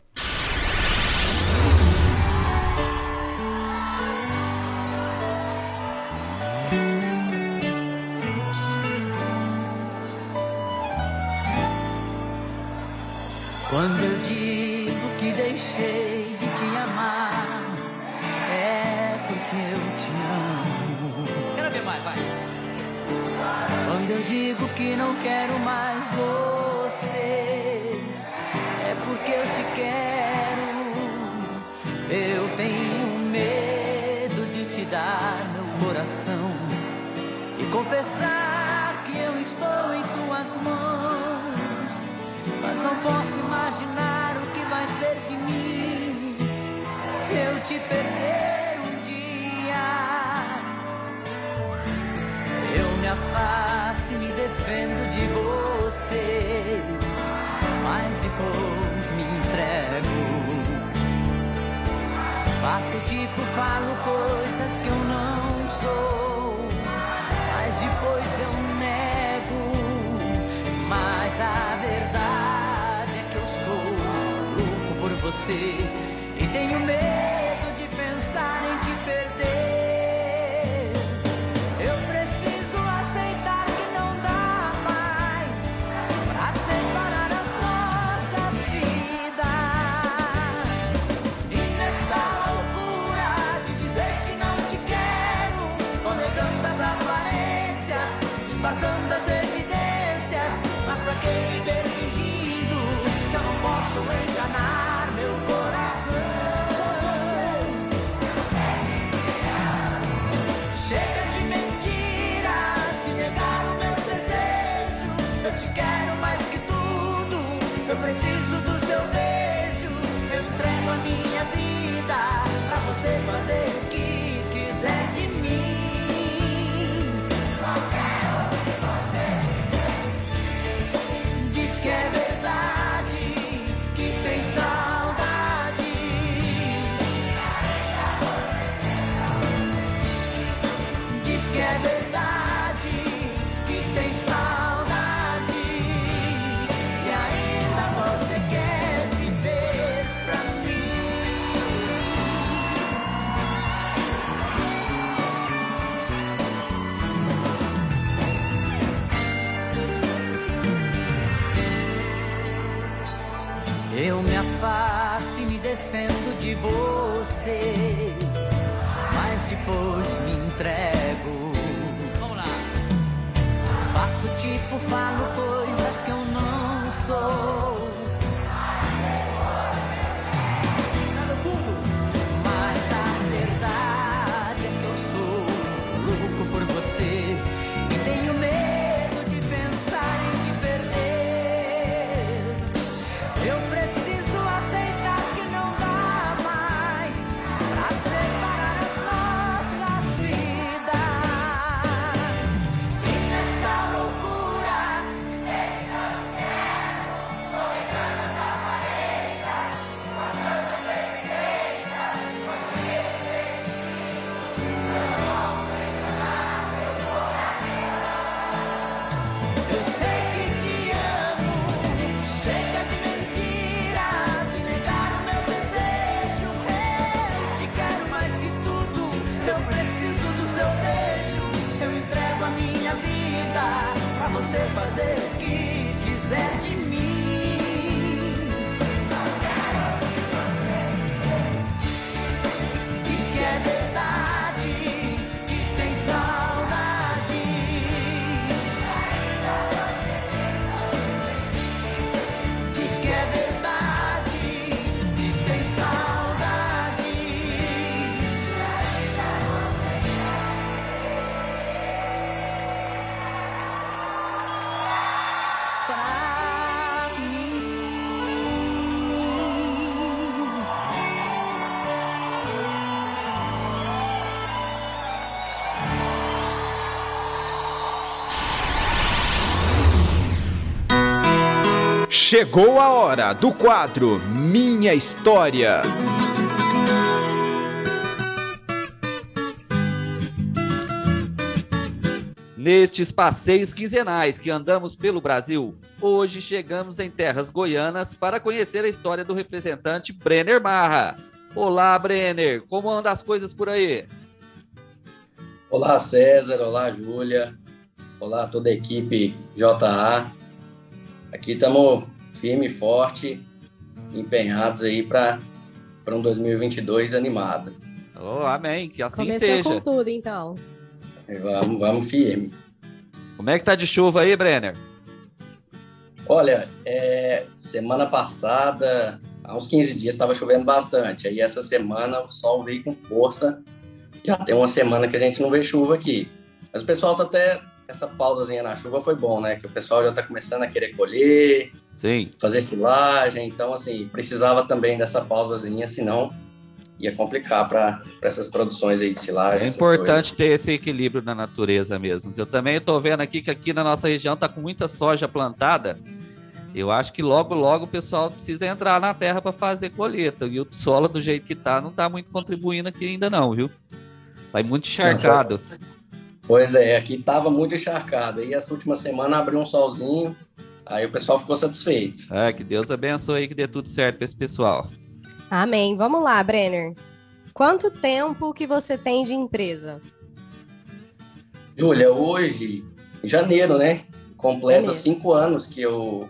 Perder um dia. Eu me afasto e me defendo de você, mas depois me entrego. Faço tipo, falo coisas que eu não sou, mas depois eu nego. Mas a verdade é que eu sou louco por você Chegou a hora do quadro Minha História. Nestes passeios quinzenais que andamos pelo Brasil, hoje chegamos em terras goianas para conhecer a história do representante Brenner Marra. Olá, Brenner, como andam as coisas por aí? Olá, César, olá, Júlia, olá toda a equipe JA. Aqui estamos firme e forte, empenhados aí para um 2022 animado. Oh, amém, que assim Começou seja. com tudo, então. Vamos, vamos firme. Como é que tá de chuva aí, Brenner? Olha, é, semana passada, há uns 15 dias, estava chovendo bastante. Aí essa semana o sol veio com força. Já tem uma semana que a gente não vê chuva aqui. Mas o pessoal tá até. Essa pausazinha na chuva foi bom, né? Que o pessoal já tá começando a querer colher, Sim. fazer silagem. Então, assim, precisava também dessa pausazinha, senão ia complicar para essas produções aí de silagem. É importante coisas. ter esse equilíbrio na natureza mesmo. Eu também estou vendo aqui que aqui na nossa região tá com muita soja plantada. Eu acho que logo, logo o pessoal precisa entrar na terra para fazer colheita. E o solo, do jeito que tá, não tá muito contribuindo aqui ainda não, viu? Vai muito encharcado. Pois é, aqui tava muito encharcado. Aí essa última semana abriu um solzinho, aí o pessoal ficou satisfeito. É, que Deus abençoe e que dê tudo certo para esse pessoal. Amém. Vamos lá, Brenner. Quanto tempo que você tem de empresa? Júlia, hoje, em janeiro, né? Completa Janeiro. cinco anos que eu,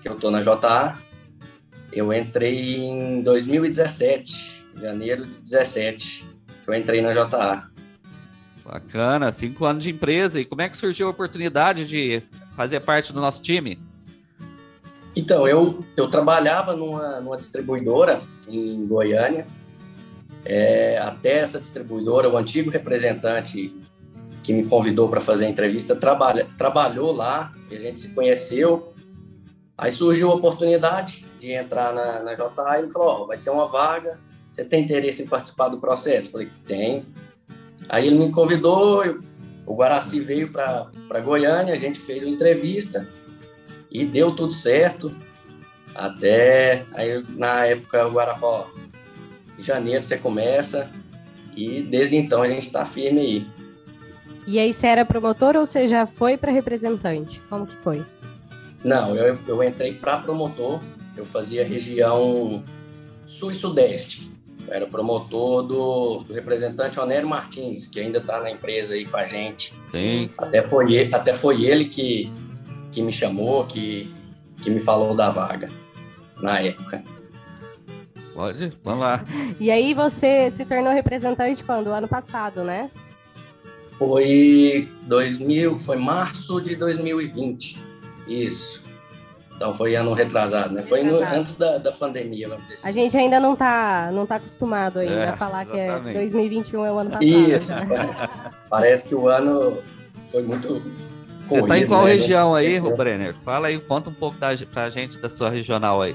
que eu tô na JA. Eu entrei em 2017, janeiro de 17, que eu entrei na JA. Bacana, cinco anos de empresa. E como é que surgiu a oportunidade de fazer parte do nosso time? Então, eu, eu trabalhava numa, numa distribuidora em Goiânia. É, até essa distribuidora, o antigo representante que me convidou para fazer a entrevista trabalha, trabalhou lá a gente se conheceu. Aí surgiu a oportunidade de entrar na, na JA e ele falou: Ó, vai ter uma vaga, você tem interesse em participar do processo? Falei: Tenho. Aí ele me convidou, eu- o Guaraci veio para Goiânia, a gente fez uma entrevista e deu tudo certo. Até aí, na época, o Guará falou: em janeiro você começa, e desde então a gente está firme aí. E aí, você era promotor ou você já foi para representante? Como que foi? Não, eu, eu entrei para promotor, eu fazia região sul e sudeste. Era promotor do, do representante Onério Martins, que ainda está na empresa aí com a gente. Sim. Até foi ele, até foi ele que, que me chamou, que, que me falou da vaga na época. Pode, vamos lá. E aí, você se tornou representante quando? Ano passado, né? Foi 2000, foi março de 2020. Isso. Então foi ano retrasado, né? Foi no- antes da, da pandemia, vamos dizer assim. A gente ainda não tá, não tá acostumado ainda É, a falar que é exatamente. 2021 é o ano passado. Isso. né? Parece que o ano foi muito Você tá em corrido, qual né? região aí, Brenner? Fala aí, conta um pouco da, pra gente da sua regional aí.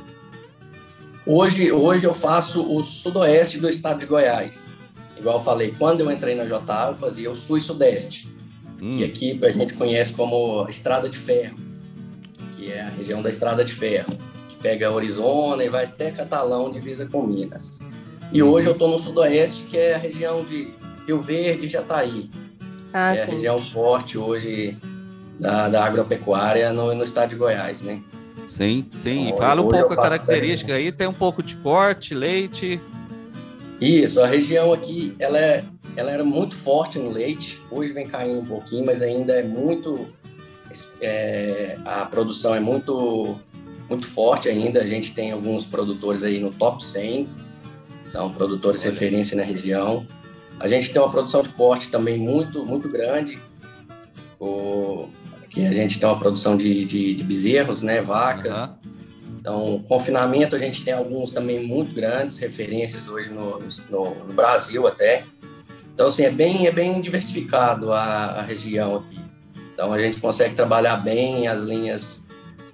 Hoje, hoje eu faço o sudoeste do estado de Goiás. Igual eu falei, quando eu entrei na JA, eu fazia o sul e sudeste. Hum, que aqui a gente conhece como Estrada de Ferro, que é a região da Estrada de Ferro, que pega Arizona e vai até Catalão, divisa com Minas. E hoje eu estou no Sudoeste, que é a região de Rio Verde e Jataí, Ah, é a sim. região forte hoje da, da agropecuária no, no estado de Goiás, né? sim, sim. E Hoje fala um pouco a característica aí. Tem um pouco de corte, leite. Isso, a região aqui, ela, é, ela era muito forte no leite, hoje vem caindo um pouquinho, mas ainda é muito, é, a produção é muito, muito forte ainda, a gente tem alguns produtores aí no top 100, são produtores de referência na região. A gente tem uma produção de corte também muito, muito grande, o, que a gente tem uma produção de, de, de bezerros, né, vacas, Aham. então, confinamento, a gente tem alguns também muito grandes, referências hoje no, no, no Brasil até. Então, assim, é bem, é bem diversificado a, a região aqui. Então, a gente consegue trabalhar bem as linhas,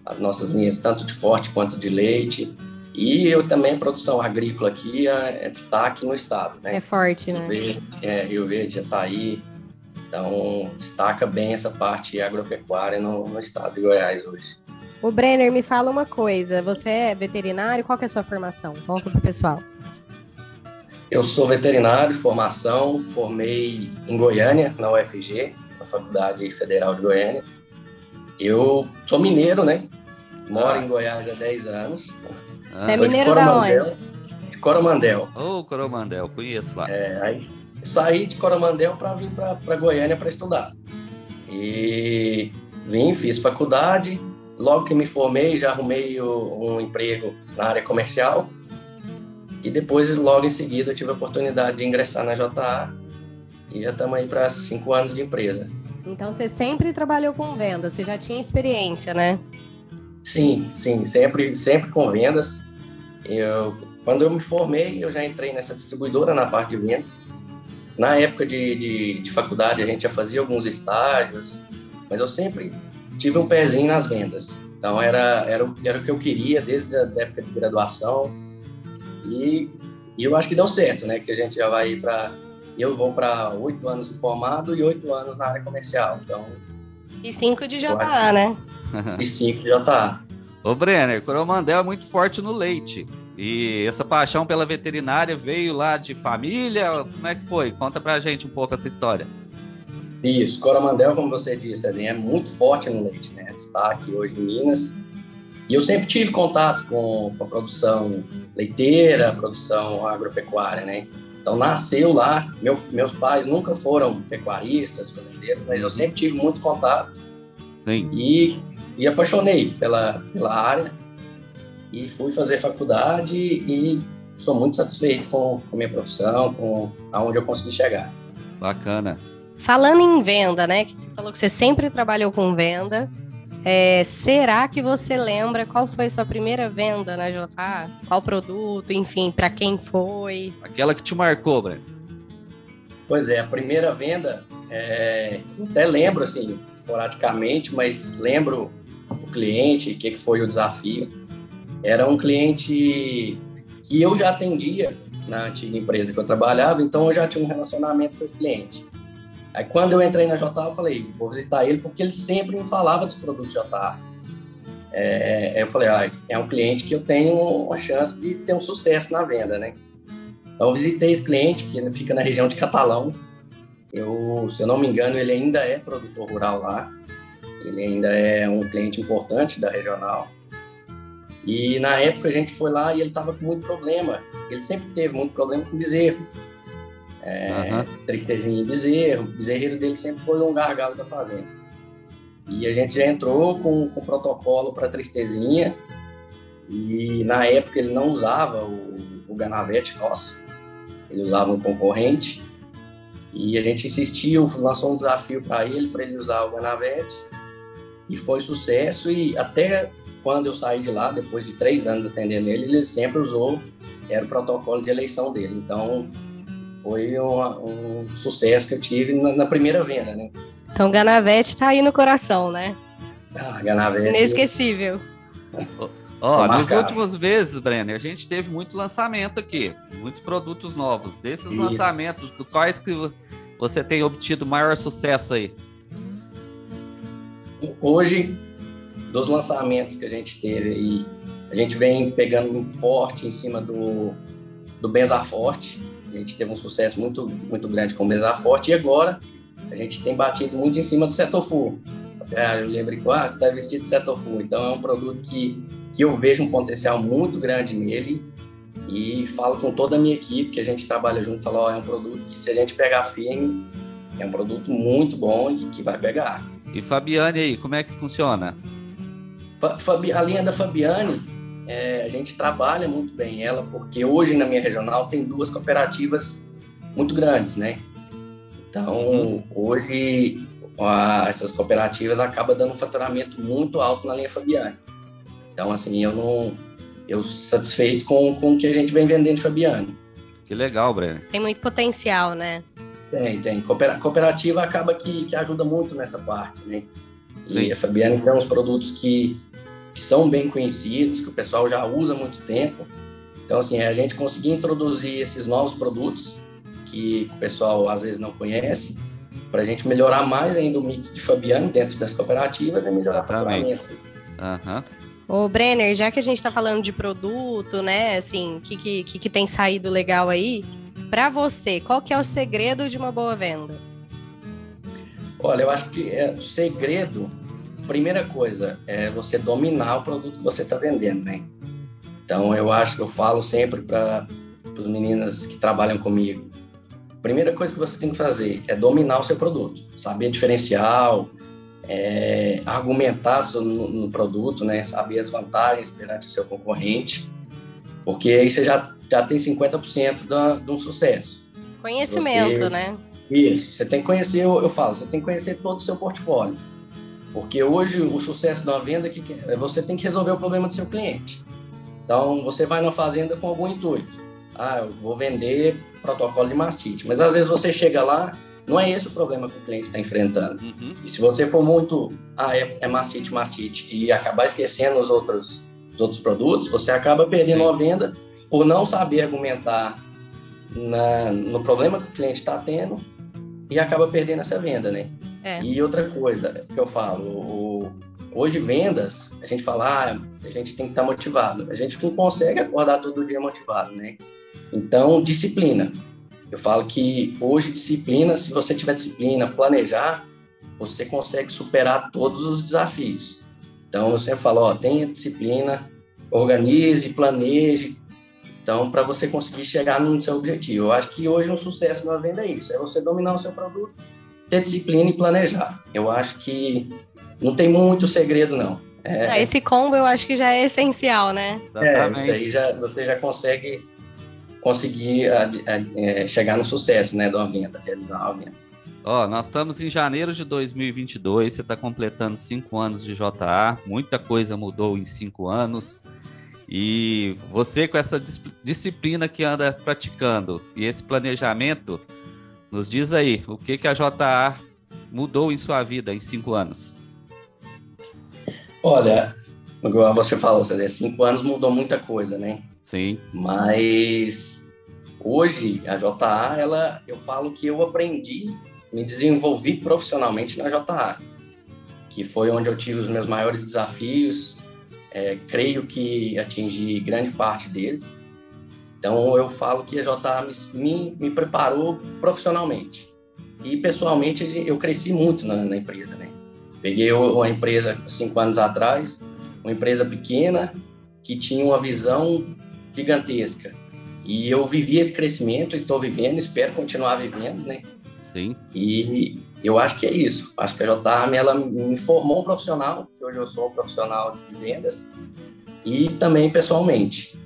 as nossas linhas, tanto de corte quanto de leite. E eu também, produção agrícola aqui é, é destaque no estado, né? É forte, Rio né? Verde, é, Rio Verde, Jataí. Então, destaca bem essa parte agropecuária no, no estado de Goiás hoje. O Brenner, me fala uma coisa. Você é veterinário? Qual que é a sua formação? Conta pro pessoal. Eu sou veterinário de formação, formei em Goiânia, na UFG, Faculdade Federal de Goiânia. Eu sou mineiro, né? Moro ah. em Goiás há 10 anos. Ah. Você é mineiro da onde? De Coromandel. Ô, oh, Coromandel, conheço lá. É, aí saí de Coromandel para vir para Goiânia para estudar. E vim, fiz faculdade. Logo que me formei, já arrumei um emprego na área comercial e depois, logo em seguida, tive a oportunidade de ingressar na JA e já estamos aí para cinco anos de empresa. Então, você sempre trabalhou com vendas, você já tinha experiência, né? Sim, sim, sempre, sempre com vendas. Eu, quando eu me formei, eu já entrei nessa distribuidora na parte de vendas. Na época de, de, de faculdade, a gente já fazia alguns estágios, mas eu sempre tive um pezinho nas vendas. Então, era, era, era o que eu queria desde a época de graduação e, e eu acho que deu certo, né? Que a gente já vai para. Eu vou para oito anos de formado e oito anos na área comercial. Então. E cinco de JA, né? E cinco de JA. Ô, Brenner, Coromandel é muito forte no leite. E essa paixão pela veterinária veio lá de família? Como é que foi? Conta pra gente um pouco essa história. Isso, Coromandel, como você disse, assim, é muito forte no leite, né? Destaque hoje em Minas. E eu sempre tive contato com, com a produção leiteira, a produção agropecuária, né? Então nasceu lá. Meu, meus pais nunca foram pecuaristas, fazendeiros, mas eu sempre tive muito contato. Sim. E, e apaixonei pela, pela área e fui fazer faculdade e sou muito satisfeito com, com a minha profissão, com aonde eu consegui chegar. Bacana. Falando em venda, né? Que você falou que você sempre trabalhou com venda. É, será que você lembra qual foi sua primeira venda na JA? Qual produto, enfim, para quem foi? Aquela que te marcou, Breno. Pois é, a primeira venda, é, até lembro assim, esporadicamente, mas lembro o cliente, o que, que foi o desafio. Era um cliente que eu já atendia na antiga empresa que eu trabalhava, então eu já tinha um relacionamento com esse cliente. Aí quando eu entrei na JA, eu falei, vou visitar ele porque ele sempre me falava dos produtos JA. É, eu falei, ah, é um cliente que eu tenho uma chance de ter um sucesso na venda, né? Então eu visitei esse cliente que fica na região de Catalão. Eu, se eu não me engano, ele ainda é produtor rural lá. Ele ainda é um cliente importante da regional. E na época a gente foi lá e ele estava com muito problema. Ele sempre teve muito problema com bezerro. É, uhum. Tristezinho bezerro. O bezerreiro dele sempre foi um gargalo da fazenda. E a gente já entrou com, com protocolo para tristezinha. E na época ele não usava o, o Ganavete nosso, ele usava um concorrente. E a gente insistiu, lançou um desafio para ele, para ele usar o Ganavete. E foi sucesso. E até quando eu saí de lá, depois de três anos atendendo ele, ele sempre usou, era o protocolo de eleição dele. Então, foi um, um sucesso que eu tive na, na, primeira venda, né? Então Ganavete tá aí no coração, né? Ah, Ganavete. Inesquecível. Ó, oh, nas últimas vezes, Brenner, a gente teve muito lançamento aqui, muitos produtos novos. Desses Isso. lançamentos, do quais que você tem obtido maior sucesso aí? Hoje, dos lançamentos que a gente teve aí, a gente vem pegando forte em cima do, do Benzaforte, a gente teve um sucesso muito, muito grande com o Mesa Forte e agora a gente tem batido muito em cima do Cetofu. Até eu lembro que ah, você está vestido de Cetofu. Então é um produto que, que eu vejo um potencial muito grande nele e falo com toda a minha equipe que a gente trabalha junto, falo, é um produto que se a gente pegar firme, é um produto muito bom e que vai pegar. E Fabiane aí, como é que funciona? Fabi, a linha da Fabiane, é, a gente trabalha muito bem ela, porque hoje na minha regional tem duas cooperativas muito grandes, né? Então, hoje a, essas cooperativas acabam dando um faturamento muito alto na linha Fabiane. Então, assim, eu não. Eu satisfeito com, com o que a gente vem vendendo de Fabiane. Que legal, Breno. Tem muito potencial, né? Tem, tem. Cooperativa acaba que, que ajuda muito nessa parte, né? Sim. E a Fabiane tem uns produtos que que são bem conhecidos, que o pessoal já usa há muito tempo. Então, assim, é a gente conseguir introduzir esses novos produtos que o pessoal às vezes não conhece para a gente melhorar mais ainda o mix de Fabiano dentro das cooperativas e melhorar Exatamente. o faturamento. Aham. Ô, Brenner, já que a gente tá falando de produto, né, assim, o que, que, que, tem saído legal aí, pra você, qual que é o segredo de uma boa venda? Olha, eu acho que é, o segredo, primeira coisa, é você dominar o produto que você está vendendo, né? Então, eu acho que eu falo sempre para as meninas que trabalham comigo, primeira coisa que você tem que fazer é dominar o seu produto, saber diferencial, é, argumentar no, no, produto, né? Saber as vantagens perante o seu concorrente, porque aí você já, já tem 50% da, de um sucesso. Conhecimento, você, né? Isso, você tem que conhecer, eu, eu falo, você tem que conhecer todo o seu portfólio. Porque hoje o sucesso de uma venda é que você tem que resolver o problema do seu cliente. Então, você vai na fazenda com algum intuito. Ah, eu vou vender protocolo de mastite. Mas às vezes você chega lá, não é esse o problema que o cliente está enfrentando. Uhum. E se você for muito, ah, é, é mastite, mastite, e acabar esquecendo os outros, os outros produtos, você acaba perdendo uma venda por não saber argumentar na, no problema que o cliente está tendo e acaba perdendo essa venda, né? É. E outra coisa que eu falo, o, hoje vendas, a gente fala, ah, a gente tem que estar tá motivado. A gente não consegue acordar todo dia motivado, né? Então, disciplina. Eu falo que hoje disciplina, se você tiver disciplina, planejar, você consegue superar todos os desafios. Então, eu sempre falo, ó, tenha disciplina, organize, planeje, então, para você conseguir chegar no seu objetivo. Eu acho que hoje um sucesso na venda é isso, é você dominar o seu produto, ter disciplina e planejar. Eu acho que não tem muito segredo, não. É, ah, esse combo eu acho que já é essencial, né? Exatamente. É, isso aí já, você já consegue conseguir a, a, a, chegar no sucesso, né, uma venda, realizar uma venda. Ó, nós estamos em janeiro de 2022, você está completando cinco anos de JA, muita coisa mudou em cinco anos. E você com essa disciplina que anda praticando e esse planejamento, nos diz aí, o que, que a JA mudou em sua vida em cinco anos? Olha, igual você falou, você cinco anos mudou muita coisa, né? Sim. Mas hoje a JA, ela, eu falo que eu aprendi, me desenvolvi profissionalmente na JA, que foi onde eu tive os meus maiores desafios, é, creio que atingi grande parte deles. Então, eu falo que a JA me, me preparou profissionalmente. E, pessoalmente, eu cresci muito na, na empresa, né? Peguei uma empresa cinco anos atrás, uma empresa pequena, que tinha uma visão gigantesca. E eu vivi esse crescimento e estou vivendo, espero continuar vivendo, né? Sim. E eu acho que é isso. Acho que a JARM, ela me formou um profissional, que hoje eu sou um profissional de vendas, e também pessoalmente.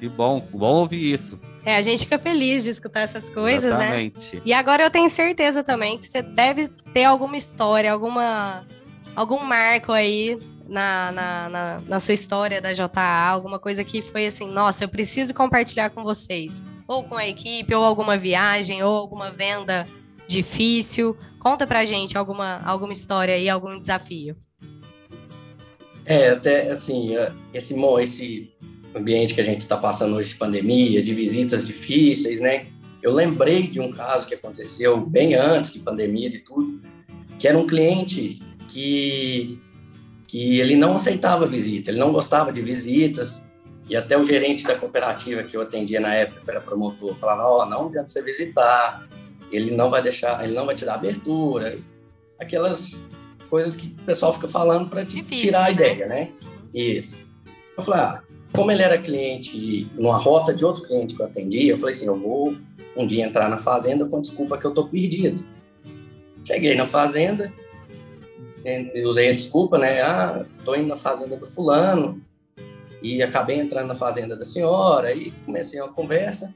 Que bom, bom ouvir isso. É, a gente fica feliz de escutar essas coisas, né? Exatamente. né? E agora eu tenho certeza também que você deve ter alguma história, alguma, algum marco aí na, na, na, na sua história da JA, alguma coisa que foi assim, nossa, eu preciso compartilhar com vocês. Ou com a equipe, ou alguma viagem, ou alguma venda difícil. Conta pra gente alguma, alguma história aí, algum desafio. É, até assim, é, esse, esse ambiente que a gente está passando hoje de pandemia, de visitas difíceis, né? Eu lembrei de um caso que aconteceu bem antes de pandemia, de tudo, que era um cliente que, que ele não aceitava visita, ele não gostava de visitas, e até o gerente da cooperativa que eu atendia na época, que era promotor, falava, ó, oh, não adianta você visitar, ele não vai deixar, ele não vai te dar abertura, aquelas coisas que o pessoal fica falando para tirar a né? ideia, né? Isso. Eu falei, ah, como ele era cliente, numa rota de outro cliente que eu atendia, eu falei assim, eu vou um dia entrar na fazenda com desculpa que eu tô perdido. Cheguei na fazenda, usei a desculpa, né? Ah, tô indo na fazenda do fulano e acabei entrando na fazenda da senhora e comecei uma conversa.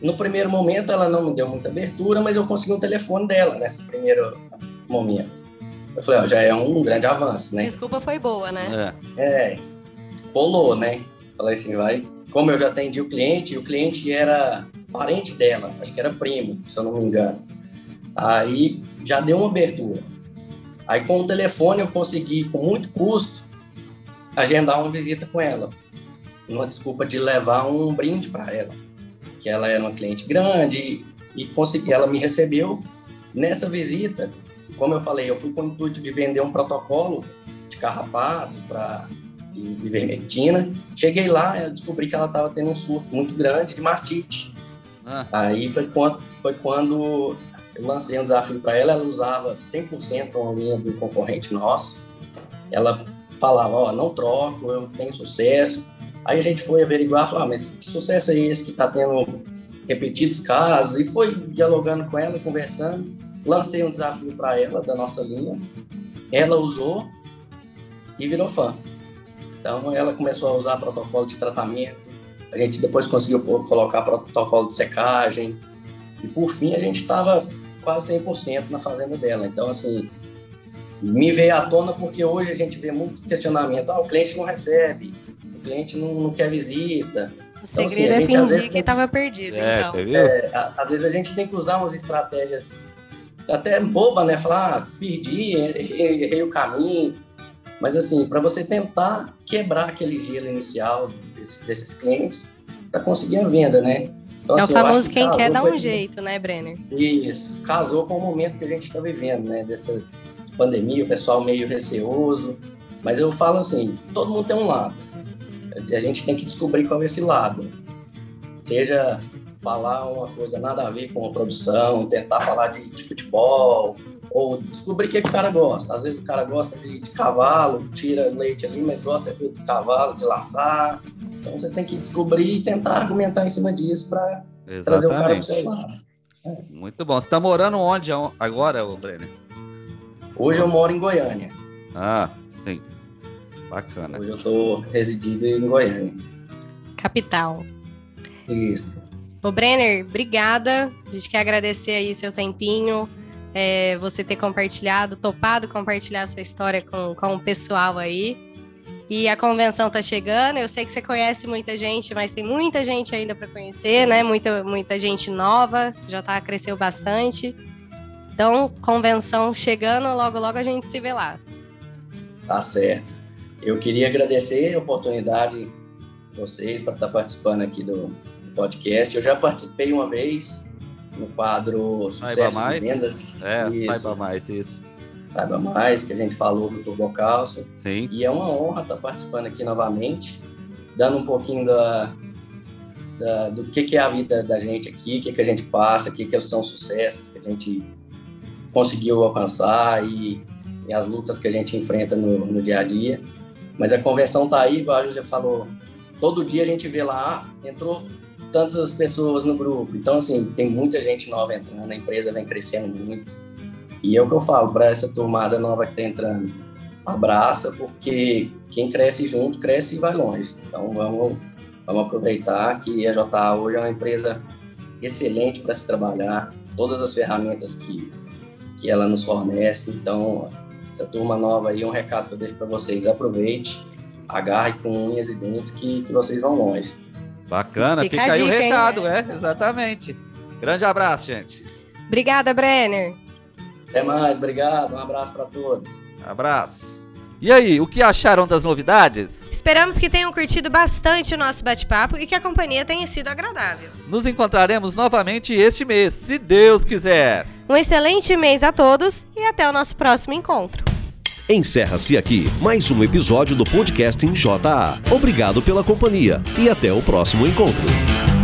No primeiro momento ela não me deu muita abertura, mas eu consegui um telefone dela nesse primeiro momento. Eu falei, ó, já é um grande avanço, né? Desculpa foi boa, né? É. é rolou, né? Falei assim, vai. Como eu já atendi o cliente, e o cliente era parente dela, acho que era primo, se eu não me engano. Aí já deu uma abertura. Aí com o telefone eu consegui, com muito custo, agendar uma visita com ela. Uma desculpa de levar um brinde para ela que ela era uma cliente grande e consegui, ela me recebeu nessa visita, como eu falei, eu fui com o intuito de vender um protocolo de carrapato para ivermectina. Cheguei lá, eu descobri que ela estava tendo um surto muito grande de mastite. Ah. Aí foi quando, foi quando eu lancei um desafio para ela, ela usava 100% uma linha do concorrente nosso. Ela falava, ó, oh, não troco, eu tenho sucesso. Aí a gente foi averiguar, falou, ah, mas que sucesso é esse que está tendo repetidos casos? E foi dialogando com ela, conversando. Lancei um desafio para ela da nossa linha. Ela usou e virou fã. Então ela começou a usar protocolo de tratamento. A gente depois conseguiu colocar protocolo de secagem. E por fim a gente estava quase 100% na fazenda dela. Então, assim, me veio à tona porque hoje a gente vê muito questionamento. Ah, o cliente não recebe, o cliente não, não quer visita. O então, segredo assim, é fingir que estava perdido, é, então. É, às vezes a gente tem que usar umas estratégias até boba, né? Falar, ah, perdi, errei, errei o caminho. Mas assim, para você tentar quebrar aquele gelo inicial desses, desses clientes para conseguir a venda, né? Então, é assim, o famoso que quem quer dar um jeito, né, Brenner? Isso, casou com o momento que a gente está vivendo, né? Dessa pandemia, o pessoal meio receoso. Mas eu falo assim, todo mundo tem um lado. A gente tem que descobrir qual é esse lado. Seja falar uma coisa nada a ver com a produção, tentar falar de, de futebol, ou descobrir o que, que, o cara gosta. Às vezes o cara gosta de, de cavalo, tira leite ali, mas gosta de cavalo, de laçar. Então você tem que descobrir e tentar argumentar em cima disso para trazer o cara para o seu lado. É. Muito bom. Você está morando onde agora, Brenner? Hoje eu moro em Goiânia. Ah, sim. Bacana. Hoje eu estou residindo em Goiânia. Capital. Isso. Ô, Brenner, obrigada. A gente quer agradecer aí seu tempinho, é, você ter compartilhado, topado compartilhar sua história com, com o pessoal aí. E a convenção tá chegando. Eu sei que você conhece muita gente, mas tem muita gente ainda para conhecer, né? Muita, muita gente nova, já tá cresceu bastante. Então, convenção chegando, logo logo a gente se vê lá. Tá certo. Eu queria agradecer a oportunidade de vocês para estar participando aqui do podcast. Eu já participei uma vez no quadro Sucesso saiba mais. Vendas. É, isso. saiba mais, isso. Saiba Mais, que a gente falou do Turbo Calço. Sim. E é uma honra estar participando aqui novamente, dando um pouquinho da, da do que, que é a vida da gente aqui, o que, que a gente passa, o que, que são sucessos que a gente conseguiu alcançar e, e as lutas que a gente enfrenta no, no dia a dia. Mas a conversão está aí, igual a Julia falou, todo dia a gente vê lá, ah, entrou tantas pessoas no grupo. Então, assim, tem muita gente nova entrando, a empresa vem crescendo muito. E é o que eu falo para essa turmada nova que está entrando. Abraça, porque quem cresce junto, cresce e vai longe. Então, vamos, vamos aproveitar que a JA hoje é uma empresa excelente para se trabalhar, todas as ferramentas que, que ela nos fornece. Então, essa turma nova aí, um recado que eu deixo para vocês: aproveite, agarre com unhas e dentes que, que vocês vão longe. Bacana, fica, fica aí dica, o recado, hein? é, exatamente. Grande abraço, gente. Obrigada, Brenner. Até mais, obrigado. Um abraço para todos. Abraço. E aí, o que acharam das novidades? Esperamos que tenham curtido bastante o nosso bate-papo e que a companhia tenha sido agradável. Nos encontraremos novamente este mês, se Deus quiser. Um excelente mês a todos e até o nosso próximo encontro. Encerra-se aqui mais um episódio do podcast em JA. Obrigado pela companhia e até o próximo encontro.